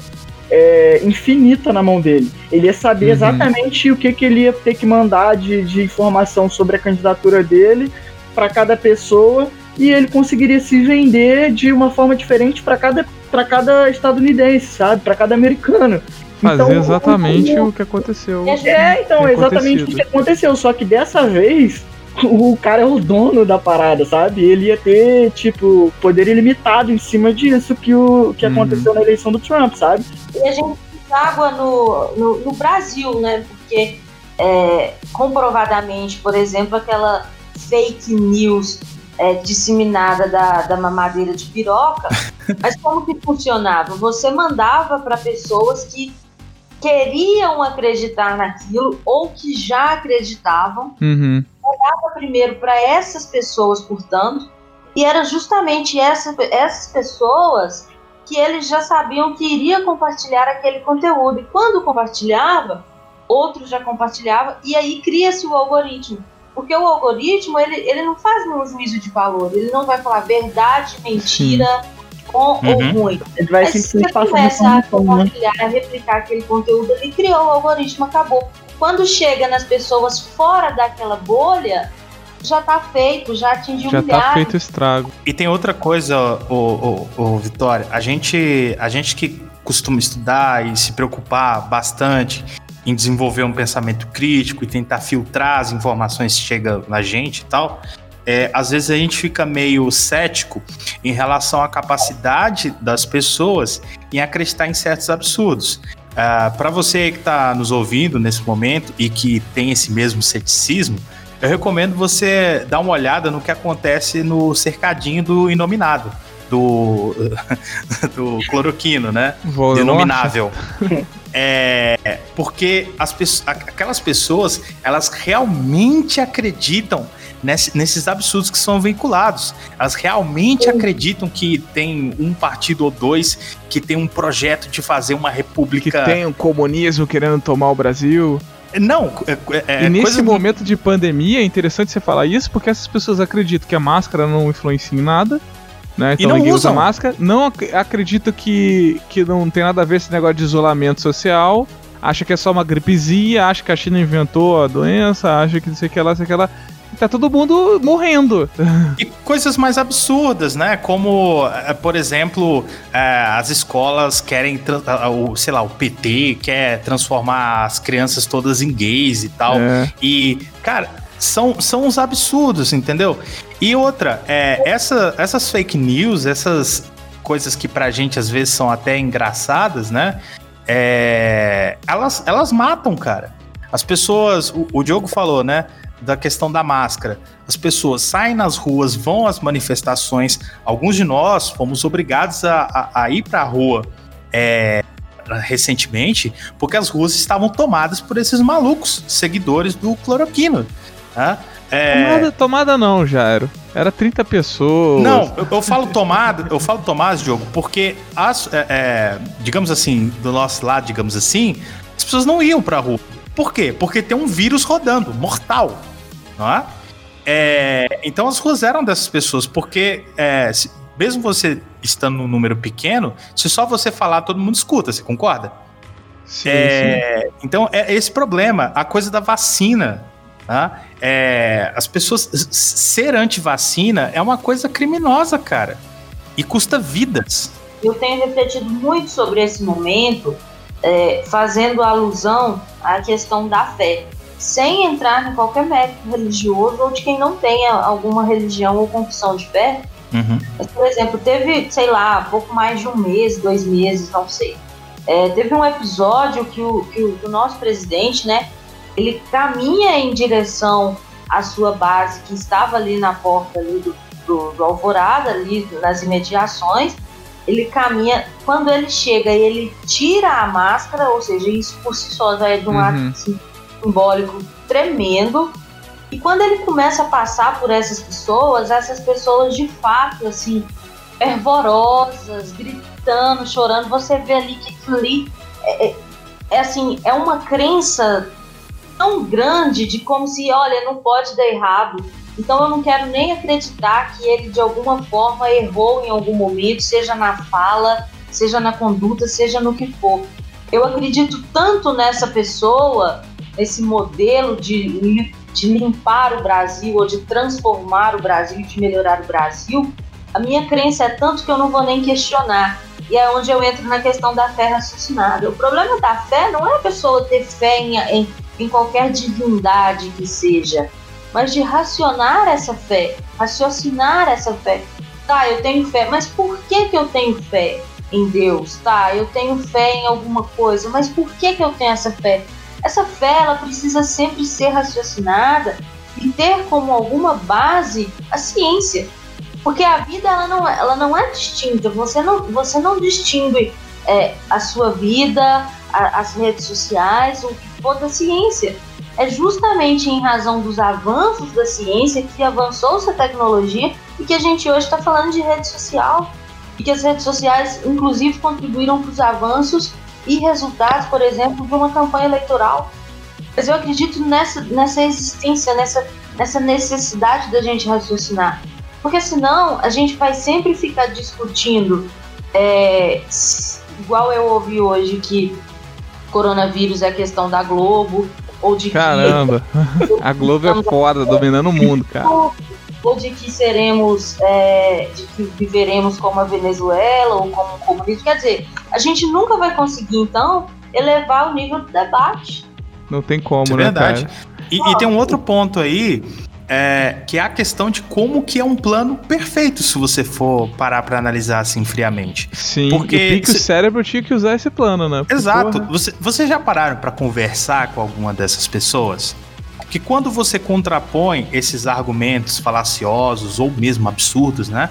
é, infinita na mão dele. Ele ia saber Uhum. exatamente o que, que ele ia ter que mandar de, de informação sobre a candidatura dele para cada pessoa e ele conseguiria se vender de uma forma diferente para cada, pra cada estadunidense, sabe? Para cada americano. Fazer Então, exatamente o- o que aconteceu. É, então, Tem exatamente acontecido. o que aconteceu. Só que dessa vez, o cara é o dono da parada, sabe? Ele ia ter, tipo, poder ilimitado em cima disso que, o, que Uhum. aconteceu na eleição do Trump, sabe? E a gente água no, no, no Brasil, né? Porque é, comprovadamente, por exemplo, aquela fake news é, disseminada da, da mamadeira de piroca, [laughs] mas como que funcionava? Você mandava para pessoas que queriam acreditar naquilo ou que já acreditavam Uhum. Primeiro para essas pessoas, portanto, e era justamente essa, essas pessoas que eles já sabiam que iria compartilhar aquele conteúdo. E quando compartilhava, outros já compartilhavam, e aí cria-se o algoritmo. Porque o algoritmo, ele, ele não faz nenhum juízo de valor, ele não vai falar verdade, mentira, bom ou Uhum. ruim. Ele vai Mas se simplesmente você começa a compartilhar, a replicar aquele conteúdo, ele criou o algoritmo, acabou. Quando chega nas pessoas fora daquela bolha, já tá feito, já atingiu Já tá milhares. feito o estrago. E tem outra coisa, o, o, o Vitória, a gente, a gente que costuma estudar e se preocupar bastante em desenvolver um pensamento crítico e tentar filtrar as informações que chegam na gente e tal, é, às vezes a gente fica meio cético em relação à capacidade das pessoas em acreditar em certos absurdos. Para você que está nos ouvindo nesse momento e que tem esse mesmo ceticismo, eu recomendo você dar uma olhada no que acontece no cercadinho do Inominado. Do, [laughs] do cloroquino, né? Voldemort. Denominável. [laughs] É, porque as, aquelas pessoas, elas realmente acreditam nesse- nesses absurdos que são veiculados. Elas realmente acreditam que tem um partido ou dois que tem um projeto de fazer uma Que república. tem o comunismo querendo tomar o Brasil. Não, é, é, e nesse coisa momento de pandemia é interessante você falar isso, porque essas pessoas acreditam que a máscara não influencia em nada. Né? Então não ninguém usa usam. máscara. Não ac acredita que, que não tem nada a ver esse negócio de isolamento social. Acha que é só uma gripezinha, acha que a China inventou a doença, acha que não sei o que lá, sei o que lá. Tá todo mundo morrendo. E coisas mais absurdas, né? Como, eh, por exemplo, eh, as escolas querem, sei lá, o PT quer transformar as crianças todas em gays e tal. É. E, cara, são, são uns absurdos, entendeu? E outra, é, essa, essas fake news, essas coisas que pra gente às vezes são até engraçadas, né? É, elas, elas matam, cara. As pessoas, o, o Diogo falou, né? Da questão da máscara. As pessoas saem nas ruas, vão às manifestações. Alguns de nós fomos obrigados a, a, a ir pra rua é, recentemente, porque as ruas estavam tomadas por esses malucos, seguidores do cloroquino. Tá? É, Tomada, tomada não, Jairo. Era 30 pessoas. não, eu, eu falo tomada, eu falo Tomás, Diogo, porque as, é, é, digamos assim, do nosso lado, digamos assim, as pessoas não iam pra rua. Por quê? Porque tem um vírus rodando, mortal, não é? É, então as ruas eram dessas pessoas, porque é, se- mesmo você estando num número pequeno, se só você falar, todo mundo escuta, você concorda? Sim, sim. É, então é esse problema, a coisa da vacina. Tá? É, as pessoas ser anti-vacina é uma coisa criminosa, cara. E custa vidas. Eu tenho refletido muito sobre esse momento, é, fazendo alusão à questão da fé, sem entrar em qualquer mérito religioso ou de quem não tenha alguma religião ou confissão de fé. Mas, por exemplo, teve, sei lá, pouco mais de um mês, dois meses, não sei. É, teve um episódio que o, que o, o nosso presidente, né, ele caminha em direção à sua base, que estava ali na porta ali do, do, do Alvorada, ali nas imediações. Ele caminha, quando ele chega e ele tira a máscara, ou seja, isso por si só já é de um Uhum. ato assim, simbólico tremendo. E quando ele começa a passar por essas pessoas, essas pessoas de fato, assim, fervorosas, gritando, chorando, você vê ali que ali é, é- é assim, é uma crença tão grande de como se, olha, não pode dar errado. Então eu não quero nem acreditar que ele de alguma forma errou em algum momento, seja na fala, seja na conduta, seja no que for. Eu acredito tanto nessa pessoa, nesse modelo de, de limpar o Brasil ou de transformar o Brasil, de melhorar o Brasil. A minha crença é tanto que eu não vou nem questionar. E é onde eu entro na questão da fé raciocinada. O problema da fé não é a pessoa ter fé em, em, em qualquer divindade que seja, mas de racionar essa fé, raciocinar essa fé. Tá, eu tenho fé, mas por que, que eu tenho fé em Deus? Tá, eu tenho fé em alguma coisa, mas por que, que eu tenho essa fé? Essa fé ela precisa sempre ser raciocinada e ter como alguma base a ciência. Porque a vida ela não, é- ela não é distinta, você não, você não distingue é, a sua vida, a- as redes sociais, o que for da ciência. É justamente em razão dos avanços da ciência que avançou-se a tecnologia e que a gente hoje está falando de rede social. E que as redes sociais, inclusive, contribuíram para os avanços e resultados, por exemplo, de uma campanha eleitoral. Mas eu acredito nessa, nessa existência, nessa, nessa necessidade da gente raciocinar. Porque senão a gente vai sempre ficar discutindo, é, igual eu ouvi hoje que coronavírus é questão da Globo, ou de Caramba. A Globo é foda, dominando o mundo, que cara. ou de que seremos, é, de que viveremos como a Venezuela ou como o comunismo. Quer dizer, a gente nunca vai conseguir, então, elevar o nível do debate. Não tem como, é né, verdade. cara? E, e tem um outro ponto aí, é, que é a questão de como que é um plano perfeito, se você for parar pra analisar assim friamente. Sim, Porque e pique o cérebro tinha que usar esse plano, né? Porque, Exato. porra, Você, vocês já pararam pra conversar com alguma dessas pessoas? que quando você contrapõe esses argumentos falaciosos ou mesmo absurdos, né?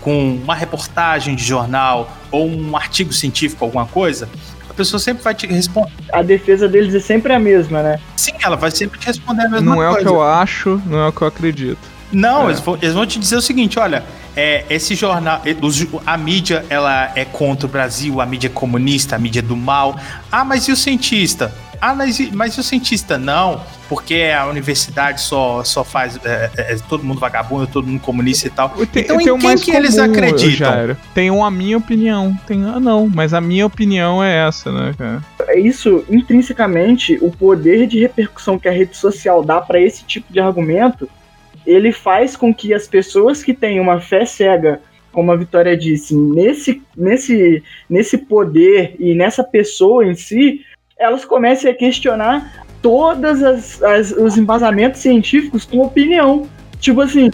Com uma reportagem de jornal ou um artigo científico, alguma coisa, a pessoa sempre vai te responder. A defesa deles é sempre a mesma, né? Sim, ela vai sempre te responder a mesma Não é coisa. o que eu acho, não é o que eu acredito. Não, É. eles, vão, eles vão te dizer o seguinte, olha, é, esse jornal, é, os- a mídia ela é contra o Brasil, a mídia é comunista, a mídia é do mal. Ah, mas e o cientista? Ah, mas e, mas e o cientista? Não, porque a universidade só, só faz é, é, é todo mundo vagabundo, todo mundo comunista e tal. Tem, então tem em o quem mais que eles comum, acreditam? Jairo. Tem um a minha opinião. Tem, ah, não, mas a minha opinião é essa, né, cara? É Isso, intrinsecamente, o poder de repercussão que a rede social dá para esse tipo de argumento, ele faz com que as pessoas que têm uma fé cega, como a Vitória disse, nesse, nesse, nesse poder e nessa pessoa em si, elas comecem a questionar todas as, as- os embasamentos científicos com opinião. Tipo assim,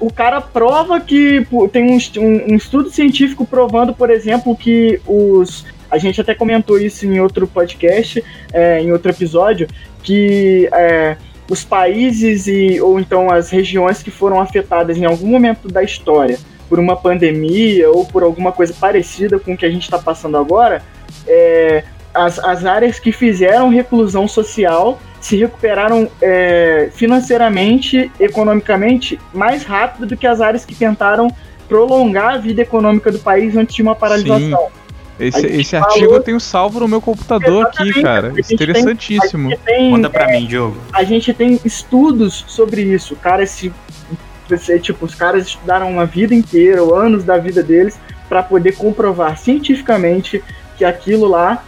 o cara prova que tem um, um- um estudo científico provando, por exemplo, que os a gente até comentou isso em outro podcast, é, em outro episódio, que é, os países e ou então as regiões que foram afetadas em algum momento da história por uma pandemia ou por alguma coisa parecida com o que a gente está passando agora, é, as, as áreas que fizeram reclusão social se recuperaram é, financeiramente, economicamente, mais rápido do que as áreas que tentaram prolongar a vida econômica do país antes de uma paralisação. Esse, A gente esse falou- artigo eu tenho salvo no meu computador aqui, Exatamente, cara. a gente tem- Interessantíssimo. Gente tem, Manda pra mim, Diogo. a gente tem estudos sobre isso. Cara, esse, esse- tipo, os caras estudaram uma vida inteira, ou anos da vida deles, para poder comprovar cientificamente que aquilo lá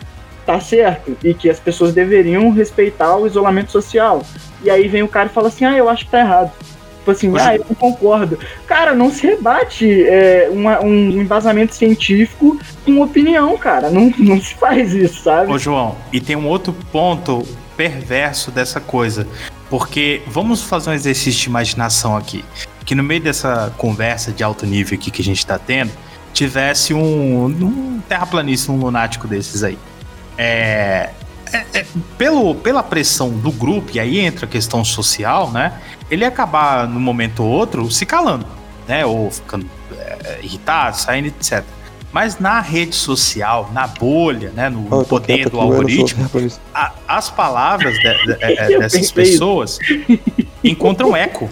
tá certo e que as pessoas deveriam respeitar o isolamento social. E aí vem o cara e fala assim: ah, eu acho que tá errado. Tipo assim, ah, eu não concordo. Cara, não se rebate é, uma- um embasamento científico com opinião, cara. Não, não se faz isso, sabe? Ô, João, e tem um outro ponto perverso dessa coisa. Porque vamos fazer um exercício de imaginação aqui. Que no meio dessa conversa de alto nível aqui que a gente tá tendo, tivesse um, um terraplanista, um lunático desses aí. É, é- é, pelo, pela pressão do grupo, e aí entra a questão social, né? Ele acabar, num momento ou outro, se calando, né? Ou ficando é, irritado, saindo, etc. Mas na rede social, na bolha, né? No tô poder do algoritmo, [laughs] a- as palavras de- de- é, [laughs] Eu dessas pensei pessoas [laughs] encontram eco.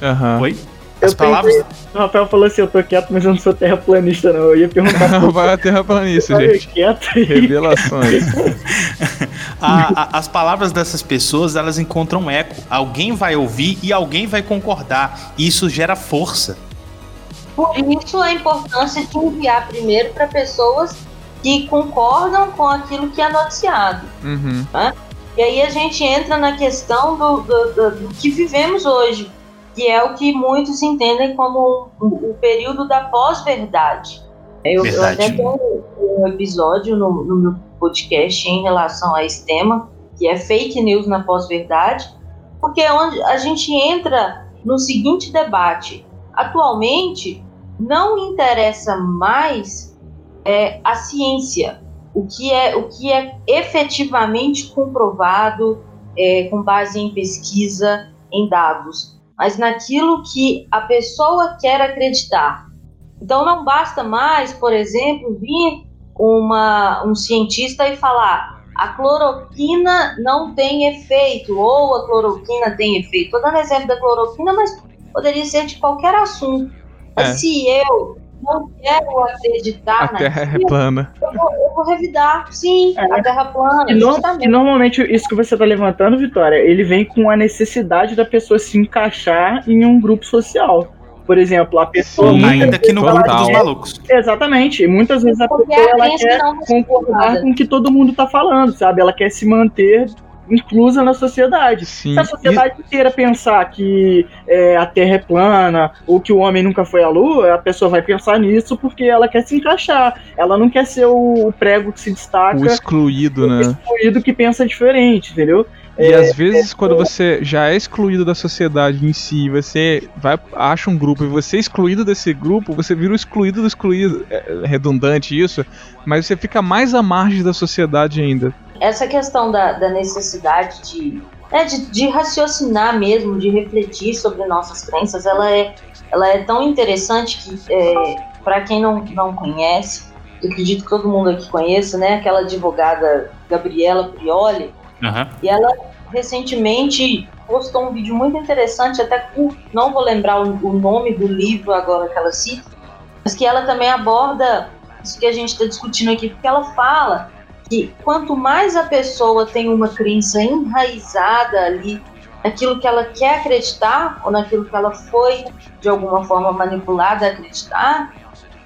Aham. Oi? As Eu palavras. pensei- O Rafael falou assim: eu tô quieto, mas eu não sou terraplanista, não. Eu ia perguntar [laughs] Vai a terraplanista, gente. quieto aí. Revelações. [laughs] a- a- as palavras dessas pessoas elas encontram eco. Alguém vai ouvir e alguém vai concordar. E isso gera força. Por isso a importância de enviar primeiro para pessoas que concordam com aquilo que é noticiado. Uhum. E aí a gente entra na questão do, do- do- do que vivemos hoje, que é o que muitos entendem como o, o período da pós-verdade. Eu, eu até tenho um episódio no, no meu podcast em relação a esse tema, que é fake news na pós-verdade, porque é onde a gente entra no seguinte debate. Atualmente, não interessa mais é, a ciência, o que é, o que é efetivamente comprovado é, com base em pesquisa, em dados, mas naquilo que a pessoa quer acreditar. Então não basta mais, por exemplo, vir uma, um cientista e falar a cloroquina não tem efeito, ou a cloroquina tem efeito. Estou dando exemplo da cloroquina, mas poderia ser de qualquer assunto. É. se eu não quero acreditar A Terra é naquilo, plana. eu vou, eu vou revidar. Sim, É. a Terra plana, E, no- e normalmente isso que você tá levantando, Vitória, ele vem com a necessidade da pessoa se encaixar em um grupo social. Por exemplo, a pessoa. Sim, Ainda que no grupo dos malucos. Exatamente. Muitas vezes a Porque pessoa a ela quer não concordar com o que todo mundo tá falando, sabe? Ela quer se manter inclusa na sociedade. Sim. Se a sociedade inteira pensar que é, a Terra é plana ou que o homem nunca foi à Lua, a pessoa vai pensar nisso porque ela quer se encaixar. Ela não quer ser o, prego que se E destaca, o excluído, o né? excluído que pensa diferente, entendeu? E É, às vezes, quando você já é excluído da sociedade em si, você vai acha um grupo e você é excluído desse grupo, você vira o excluído do excluído. É redundante isso, mas você fica mais à margem da sociedade ainda. Essa questão da, da necessidade de, né, de, de, raciocinar mesmo, de refletir sobre nossas crenças, ela é, ela é tão interessante que, é, para quem não, não conhece, eu acredito que todo mundo aqui conheça, né? Aquela advogada Gabriela Prioli. Uhum. E ela recentemente postou um vídeo muito interessante, até não vou lembrar o, o nome do livro agora que ela cita, mas que ela também aborda isso que a gente está discutindo aqui, porque ela fala que quanto mais a pessoa tem uma crença enraizada ali naquilo que ela quer acreditar ou naquilo que ela foi de alguma forma manipulada a acreditar,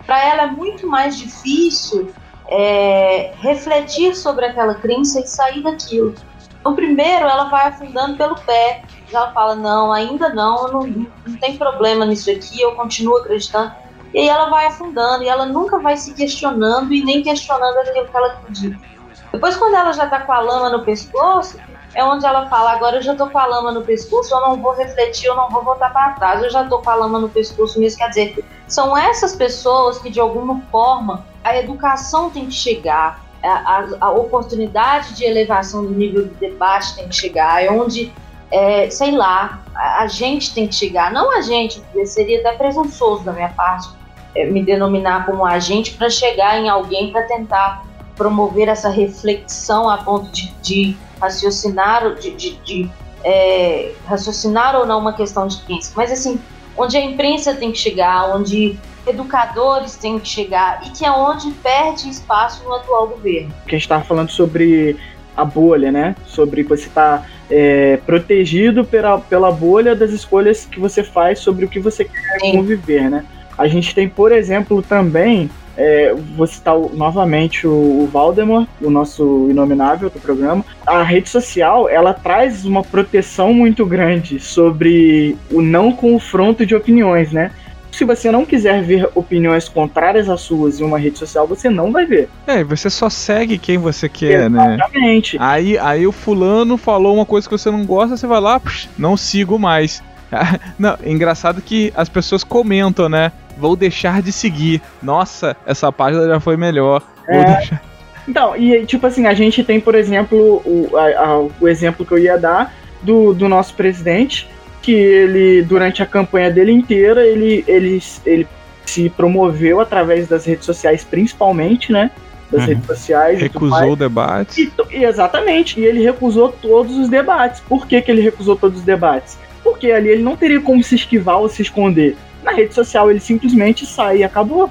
para ela é muito mais difícil é, refletir sobre aquela crença e sair daquilo. Então, primeiro, ela vai afundando pelo pé. Ela fala: Não, ainda não, não, não tem problema nisso aqui, eu continuo acreditando. E aí ela vai afundando e ela nunca vai se questionando e nem questionando aquilo que ela acredita. Depois, quando ela já está com a lama no pescoço, é onde ela fala: Agora eu já estou com a lama no pescoço, eu não vou refletir, eu não vou voltar para trás, eu já estou com a lama no pescoço mesmo. Quer dizer, são essas pessoas que, de alguma forma, a educação tem que chegar, a, a, a oportunidade de elevação do nível de debate tem que chegar, é onde, é, sei lá, a, a, gente tem que chegar, não a gente, seria até presunçoso da minha parte é, me denominar como agente para chegar em alguém para tentar promover essa reflexão a ponto de, de raciocinar, de, de, de é, raciocinar ou não uma questão de crença, mas assim, onde a imprensa tem que chegar, onde educadores têm que chegar e que é onde perde espaço no atual governo. Que a gente estava falando sobre a bolha, né? Sobre você estar tá, é, protegido pela, pela bolha das escolhas que você faz sobre o que você quer Sim. conviver, né? A gente tem, por exemplo, também é, vou citar novamente o, o Valdemar, o nosso inominável do programa. A rede social ela traz uma proteção muito grande sobre o não confronto de opiniões, né? se você não quiser ver opiniões contrárias às suas em uma rede social, você não vai ver. É, você só segue quem você quer, Exatamente. né? Exatamente. Aí, aí o fulano falou uma coisa que você não gosta, você vai lá, psh, não sigo mais. [laughs] não, é engraçado que as pessoas comentam, né? Vou deixar de seguir. Nossa, essa página já foi melhor. É. Deixar... Então, e tipo assim, a gente tem, por exemplo, o, a, a, o exemplo que eu ia dar do, do nosso presidente, que ele, durante a campanha dele inteira, ele, ele, ele se promoveu através das redes sociais, principalmente, né? Das uhum. redes sociais. Recusou o debate. E, exatamente, e ele recusou todos os debates. Por que, que ele recusou todos os debates? Porque ali ele não teria como se esquivar ou se esconder. Na rede social ele simplesmente sai e acabou.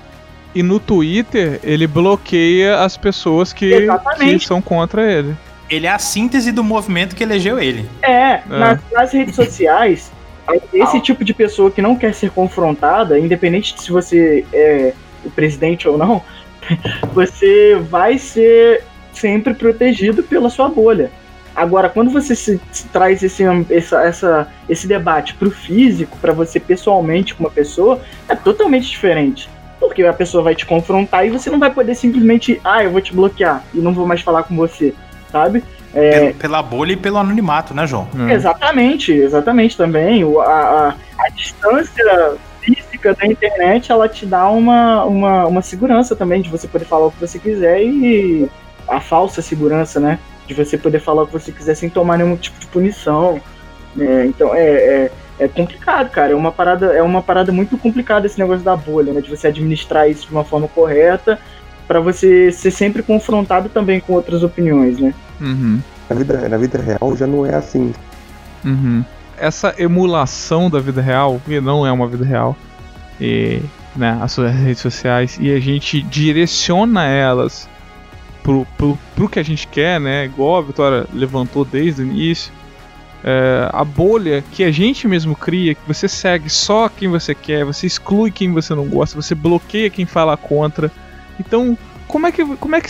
E no Twitter ele bloqueia as pessoas que, que são contra ele ele é a síntese do movimento que elegeu ele. É, é. Nas, nas, redes sociais, [laughs] esse tipo de pessoa que não quer ser confrontada, independente de se você é o presidente ou não, [laughs] você vai ser sempre protegido pela sua bolha. Agora, quando você se, se traz esse, essa, essa, esse debate para o físico, para você pessoalmente com uma pessoa, é totalmente diferente. Porque a pessoa vai te confrontar e você não vai poder simplesmente, ah, eu vou te bloquear e não vou mais falar com você sabe? É... Pela bolha e pelo anonimato, né, João? Hum. Exatamente, exatamente também. O, a, a, a, distância física da internet, ela te dá uma, uma, uma segurança também de você poder falar o que você quiser e a falsa segurança, né? De você poder falar o que você quiser sem tomar nenhum tipo de punição. É, então é, é, é, complicado, cara. É uma, parada, é uma parada muito complicada esse negócio da bolha, né? De você administrar isso de uma forma correta para você ser sempre confrontado também com outras opiniões, né? Uhum. Na, vida, na vida real já não é assim. Uhum. Essa emulação da vida real, que não é uma vida real, e, né, as suas redes sociais, e a gente direciona elas pro, pro, pro que a gente quer, né? Igual a Vitória levantou desde o início. É, a bolha que a gente mesmo cria, que você segue só quem você quer, você exclui quem você não gosta, você bloqueia quem fala contra. Então, como é que, como é que,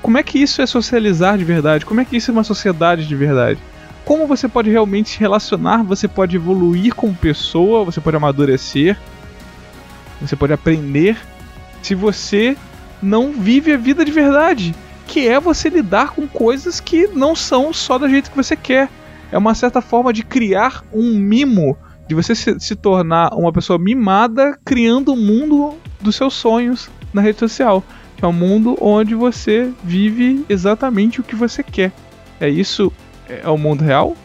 como é que isso é socializar de verdade? Como é que isso é uma sociedade de verdade? Como você pode realmente se relacionar? Você pode evoluir como pessoa, você pode amadurecer, você pode aprender se você não vive a vida de verdade, que é você lidar com coisas que não são só do jeito que você quer. É uma certa forma de criar um mimo, de você se, se tornar uma pessoa mimada criando o um mundo dos seus sonhos na rede social. que é um mundo onde você vive exatamente o que você quer. É isso? É o mundo real?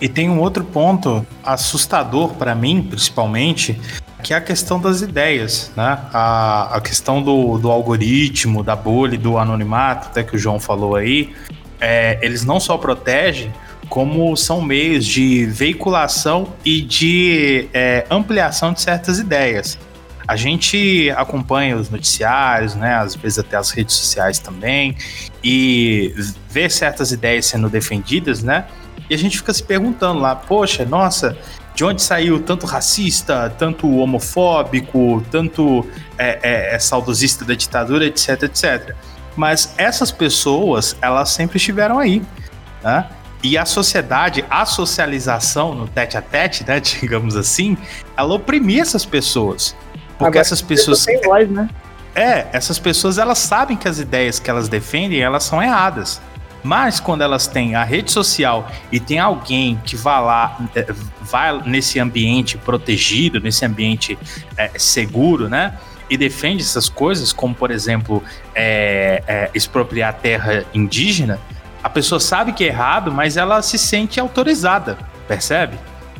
E tem um outro ponto assustador para mim, principalmente, que é a questão das ideias, né? A, a questão do, do algoritmo, da bolha, do anonimato, até que o João falou aí, é, eles não só protegem, como são meios de veiculação e de é, ampliação de certas ideias. A gente acompanha os noticiários, né, às vezes até as redes sociais também, e vê certas ideias sendo defendidas, né? E a gente fica se perguntando lá, poxa, nossa, de onde saiu tanto racista, tanto homofóbico, tanto é, é, é, saudosista da ditadura, etc, etc. Mas essas pessoas, elas sempre estiveram aí, né? E a sociedade, a socialização no tete a tete, né, [laughs] digamos assim, ela oprimia essas pessoas. Porque Agora, essas pessoas. Tem voz, né? É, essas pessoas elas sabem que as ideias que elas defendem elas são erradas. Mas quando elas têm a rede social e tem alguém que vai lá, é, vai nesse ambiente protegido, nesse ambiente é, seguro, né? E defende essas coisas, como por exemplo, é, é, expropriar terra indígena, a pessoa sabe que é errado, mas ela se sente autorizada, percebe?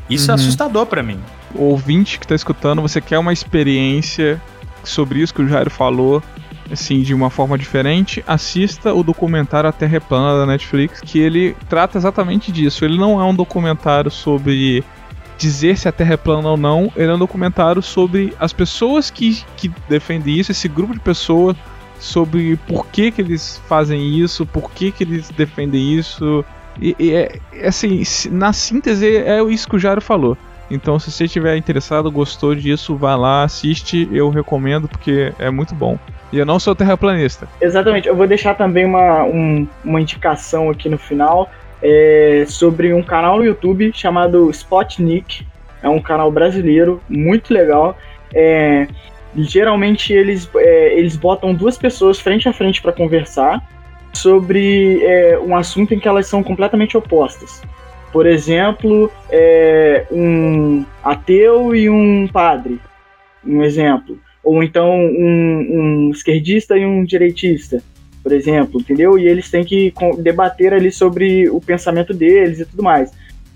Isso é Uhum. assustador pra mim. O ouvinte que tá escutando, você quer uma experiência sobre isso que o Jairo falou, assim, de uma forma diferente, assista o documentário A Terra é Plana da Netflix, que ele trata exatamente disso. Ele não é um documentário sobre dizer se a Terra é plana ou não, ele é um documentário sobre as pessoas que, que defendem isso, esse grupo de pessoas, sobre por que, que eles fazem isso, por que, que eles defendem isso. E, e é, é assim, na síntese é isso que o Jairo falou. Então, se você estiver interessado, gostou disso, vá lá, assiste, eu recomendo porque é muito bom. E eu não sou terraplanista. Exatamente. Eu vou deixar também uma, um- uma indicação aqui no final é, sobre um canal no YouTube chamado Spotnik. É um canal brasileiro, muito legal. É, geralmente eles, é, eles botam duas pessoas frente a frente para conversar sobre é, um assunto em que elas são completamente opostas. Por exemplo, é, um ateu e um padre. Um exemplo ou então um, um esquerdista e um direitista, por exemplo, entendeu? E eles têm que debater ali sobre o pensamento deles e tudo mais.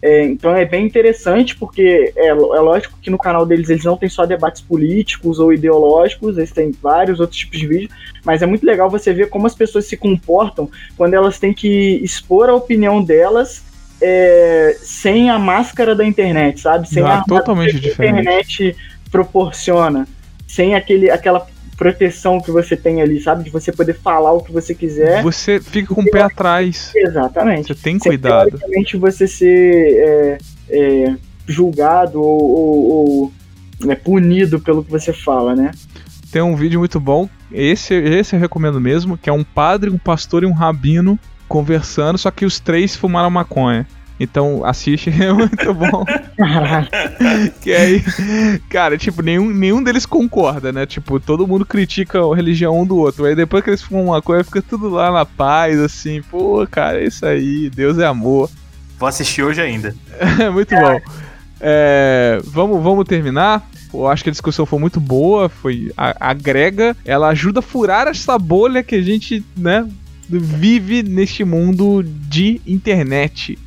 É, então é bem interessante porque é, é lógico que no canal deles eles não tem só debates políticos ou ideológicos, eles têm vários outros tipos de vídeos, mas é muito legal você ver como as pessoas se comportam quando elas têm que expor a opinião delas é, sem a máscara da internet, sabe? Sem Ah, a totalmente que a diferente. internet proporciona, sem aquele, aquela proteção que você tem ali, sabe? De você poder falar o que você quiser. Você fica com o pé atrás. Exatamente. Você tem cuidado. teoricamente, você ser é, é, julgado ou, ou- ou, é, punido pelo que você fala, né? Tem um vídeo muito bom. Esse, esse eu recomendo mesmo, que é um padre, um pastor e um rabino conversando, só que os três fumaram maconha. Então assiste, [laughs] é muito bom. Que aí, cara, tipo, nenhum, nenhum deles concorda, né? Tipo, todo mundo critica a religião um do outro. Aí depois que eles fumam maconha, fica tudo lá na paz, assim, pô, cara, é isso aí, Deus é amor. Vou assistir hoje ainda. É [laughs] muito bom. É, vamos, vamos terminar. Eu acho que a discussão foi muito boa, foi a- agrega, ela ajuda a furar essa bolha que a gente, né, vive neste mundo de internet.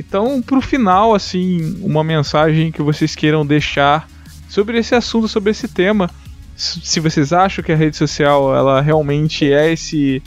Então, pro final, assim, uma mensagem que vocês queiram deixar sobre esse assunto, sobre esse tema. Se vocês acham que a rede social ela realmente é esse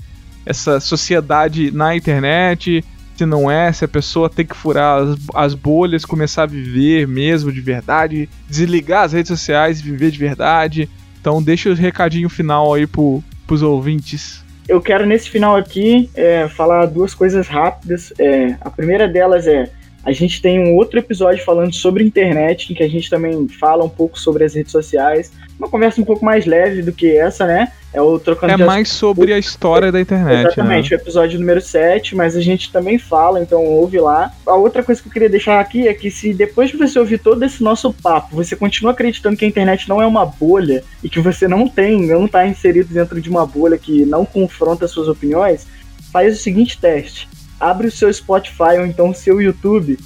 essa sociedade na internet, se não é, se a pessoa tem que furar as, as bolhas, começar a viver mesmo de verdade, desligar as redes sociais e viver de verdade. Então deixa o recadinho final aí pro, pros ouvintes. Eu quero nesse final aqui é, falar duas coisas rápidas. É, a primeira delas é a gente tem um outro episódio falando sobre internet, em que a gente também fala um pouco sobre as redes sociais. Uma conversa um pouco mais leve do que essa, né? É o trocando É mais sobre a história da internet, Exatamente, né? o episódio número 7, mas a gente também fala, então ouve lá. A outra coisa que eu queria deixar aqui é que se depois de você ouvir todo esse nosso papo, você continua acreditando que a internet não é uma bolha e que você não tem, não está inserido dentro de uma bolha que não confronta suas opiniões, faz o seguinte teste. Abre o seu Spotify ou então o seu YouTube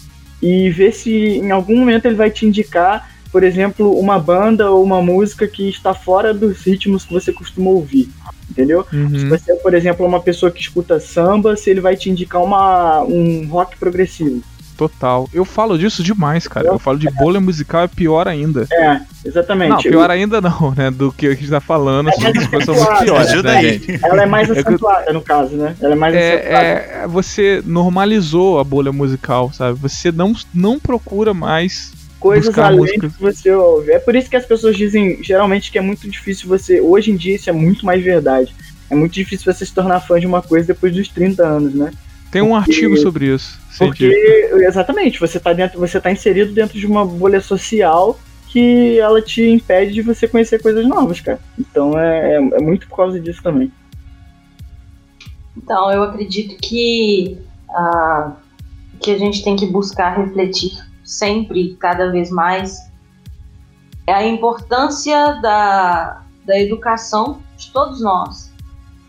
e vê se em algum momento ele vai te indicar, por exemplo, uma banda ou uma música que está fora dos ritmos que você costuma ouvir entendeu? Uhum. Se você, por exemplo, é uma pessoa que escuta samba, se ele vai te indicar uma, um rock progressivo. Total. Eu falo disso demais, cara. Eu falo de bolha musical é pior ainda. É, exatamente. Não, pior ainda não, né? Do que a gente tá falando. Assim, as coisas são muito piores, Ajuda né, aí. gente? Ela é mais [laughs] É acentuada, no caso, né? Ela é mais acentuada. É, é, você normalizou a bolha musical, sabe? Você não, não procura mais. Coisas além música. do que você ouve. É por isso que as pessoas dizem, geralmente, que é muito difícil você. Hoje em dia, isso é muito mais verdade. É muito difícil você se tornar fã de uma coisa depois dos 30 anos, né? Tem um Porque- artigo sobre isso. Porque, científico. exatamente, você tá, dentro, você tá inserido dentro de uma bolha social que ela te impede de você conhecer coisas novas, cara. Então é, é, é muito por causa disso também. Então, eu acredito que ah, que a gente tem que buscar refletir sempre, cada vez mais, é a importância da, da educação de todos nós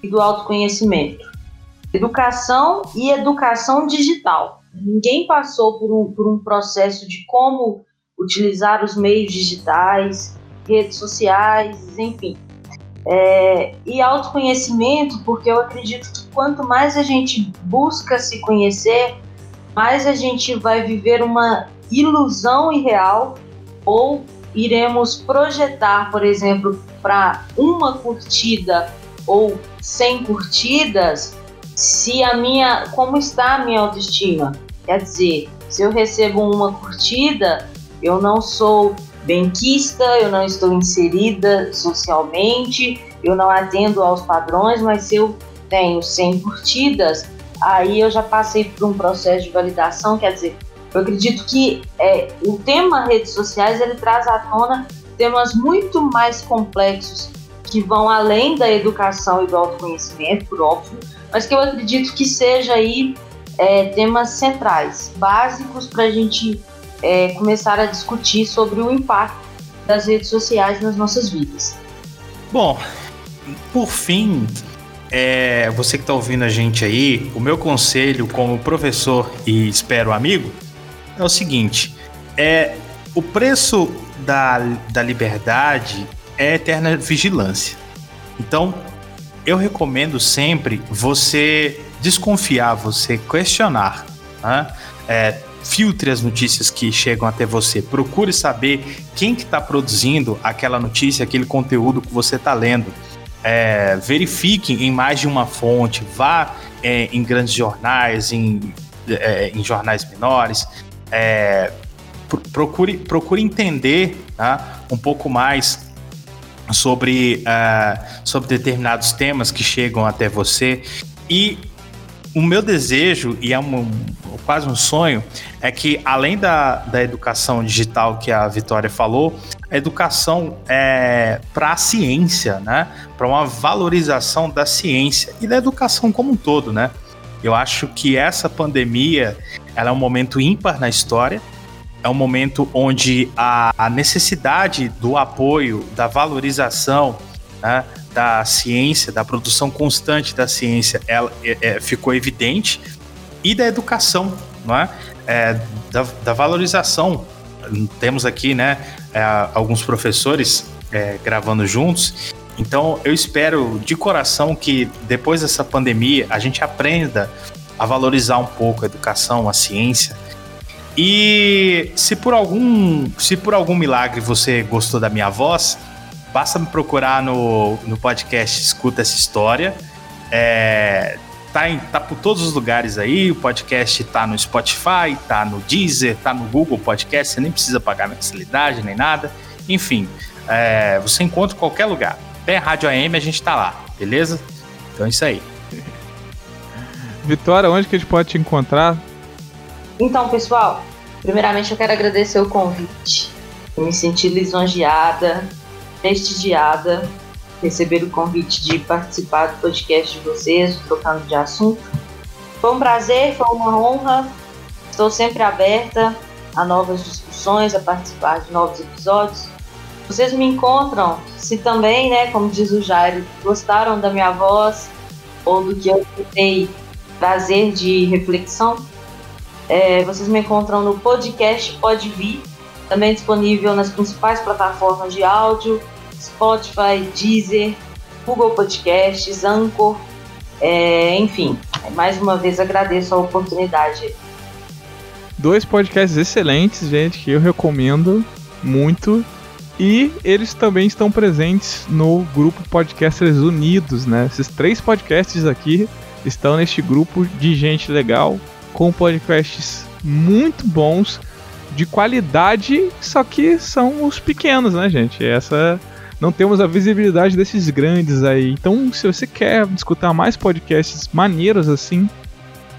e do autoconhecimento. Educação e educação digital. Ninguém passou por um, por um processo de como utilizar os meios digitais, redes sociais, enfim. É, e autoconhecimento, porque eu acredito que quanto mais a gente busca se conhecer, mais a gente vai viver uma ilusão irreal ou iremos projetar, por exemplo, para uma curtida ou 100 curtidas, se a minha, como está a minha autoestima? Quer dizer, se eu recebo uma curtida, eu não sou benquista, eu não estou inserida socialmente, eu não atendo aos padrões, mas se eu tenho 100 curtidas, aí eu já passei por um processo de validação, quer dizer, eu acredito que é, o tema redes sociais ele traz à tona temas muito mais complexos que vão além da educação e do autoconhecimento, por óbvio, mas que eu acredito que seja aí é, temas centrais, básicos para a gente é, começar a discutir sobre o impacto das redes sociais nas nossas vidas. Bom, por fim, é, você que está ouvindo a gente aí, o meu conselho como professor e espero amigo é o seguinte: é o preço da, da liberdade é eterna vigilância. Então, eu recomendo sempre você desconfiar, você questionar, né? É, filtre as notícias que chegam até você, procure saber quem que está produzindo aquela notícia, aquele conteúdo que você está lendo. É, verifique em mais de uma fonte, vá é, em grandes jornais, em, é, em jornais menores, é, pro- procure, procure entender tá, um pouco mais sobre, ah, sobre determinados temas que chegam até você. E o meu desejo, e é um, quase um sonho, é que além da, da educação digital que a Vitória falou, a educação é para a ciência, né? Para uma valorização da ciência e da educação como um todo, né? Eu acho que essa pandemia ela é um momento ímpar na história. É um momento onde a, a necessidade do apoio, da valorização, né, da ciência, da produção constante da ciência, ela é, é, ficou evidente e da educação, não é? É, da, da valorização. Temos aqui, né, é, alguns professores é, gravando juntos. Então, eu espero de coração que depois dessa pandemia a gente aprenda a valorizar um pouco a educação, a ciência. E se por algum, se por algum milagre você gostou da minha voz, basta me procurar no, no podcast Escuta essa História. É, tá, em, tá por todos os lugares aí. O podcast tá no Spotify, tá no Deezer, tá no Google Podcast. Você nem precisa pagar mensalidade nem nada. Enfim, é, você encontra em qualquer lugar. Até Rádio AM a gente tá lá, beleza? Então é isso aí. Vitória, onde que a gente pode te encontrar? Então, pessoal, primeiramente eu quero agradecer o convite. Eu me senti lisonjeada, prestigiada, receber o convite de participar do podcast de vocês, do trocando de assunto. Foi um prazer, foi uma honra. Estou sempre aberta a novas discussões, a participar de novos episódios. Vocês me encontram, se também, né, como diz o Jairo, gostaram da minha voz ou do que eu tentei trazer de reflexão, é, vocês me encontram no podcast Pode Vir, também disponível nas principais plataformas de áudio, Spotify, Deezer, Google Podcasts, Anchor, é, enfim. Mais uma vez agradeço a oportunidade. Dois podcasts excelentes, gente, que eu recomendo muito. E eles também estão presentes no grupo Podcasters Unidos, né? Esses três podcasts aqui estão neste grupo de gente legal, com podcasts muito bons, de qualidade, só que são os pequenos, né, gente? Essa não temos a visibilidade desses grandes aí. Então, se você quer escutar mais podcasts maneiros assim,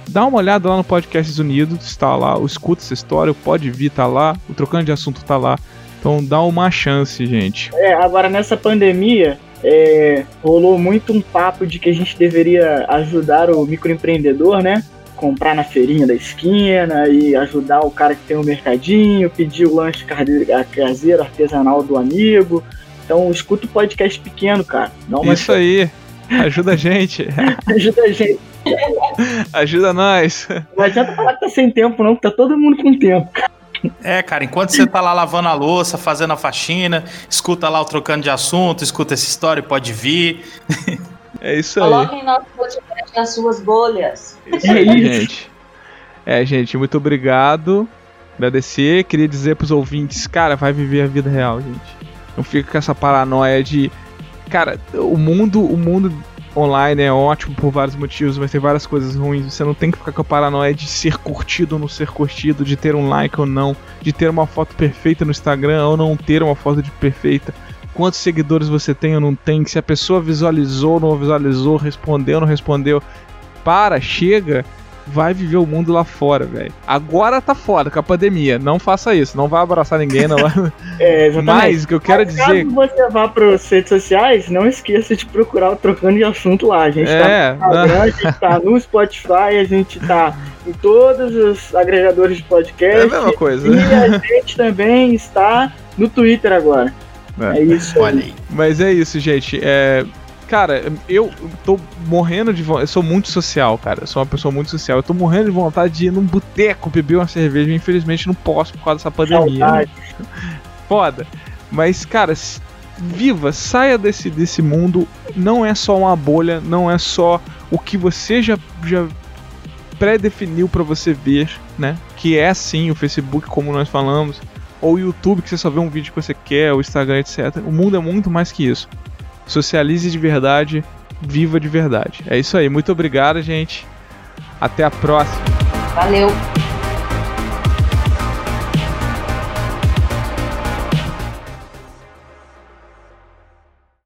dá uma olhada lá no Podcasts Unidos, está lá, o Escuta essa história, o Pode Vir tá lá, o Trocando de Assunto tá lá. Então dá uma chance, gente. É, agora nessa pandemia, é, rolou muito um papo de que a gente deveria ajudar o microempreendedor, né? Comprar na feirinha da esquina e ajudar o cara que tem um mercadinho, pedir o lanche caseiro, artesanal do amigo. Então escuta o podcast pequeno, cara. Isso aí. Ajuda a gente. [laughs] Ajuda a gente. Ajuda nós. Não adianta falar que tá sem tempo, não, que tá todo mundo com tempo, cara. É, cara, enquanto você tá lá lavando a louça, fazendo a faxina, escuta lá o trocando de assunto, escuta essa história, pode vir. É isso aí. Coloquem nosso podcast nas suas bolhas. Isso aí, gente. É, gente, muito obrigado. Agradecer. Queria dizer pros ouvintes, cara, vai viver a vida real, gente. Não fica com essa paranoia de. Cara, o mundo, o mundo online é ótimo por vários motivos, mas tem várias coisas ruins. Você não tem que ficar com a paranoia de ser curtido ou não ser curtido, de ter um like ou não, de ter uma foto perfeita no Instagram ou não ter uma foto de perfeita. Quantos seguidores você tem ou não tem? Se a pessoa visualizou ou não visualizou, respondeu ou não respondeu. Para, chega vai viver o mundo lá fora, velho. Agora tá foda com a pandemia. Não faça isso. Não vai abraçar ninguém, não vai. [laughs] é, exatamente. Mas o que eu quero Mas dizer. Caso você vá para as redes sociais, não esqueça de procurar o Trocando de Assunto lá. A gente É, tá no Instagram, a gente tá no Spotify, a gente tá em todos os agregadores de É podcast. a mesma coisa. E a gente também está no Twitter agora. É. É, isso. Olha aí. Mas é isso, gente. É. Cara, eu tô morrendo de vontade. Eu sou muito social, cara. Eu sou uma pessoa muito social. Eu tô morrendo de vontade de ir num boteco beber uma cerveja. Infelizmente não posso por causa dessa pandemia. Saudade. Foda. Mas, cara, viva, saia desse, desse mundo. Não é só uma bolha, não é só o que você já, já pré-definiu pra você ver, né? Que é sim o Facebook, como nós falamos, ou o YouTube, que você só vê um vídeo que você quer, o Instagram, etc. O mundo é muito mais que isso. Socialize de verdade, viva de verdade. É isso aí. Muito obrigado, gente. Até a próxima. Valeu.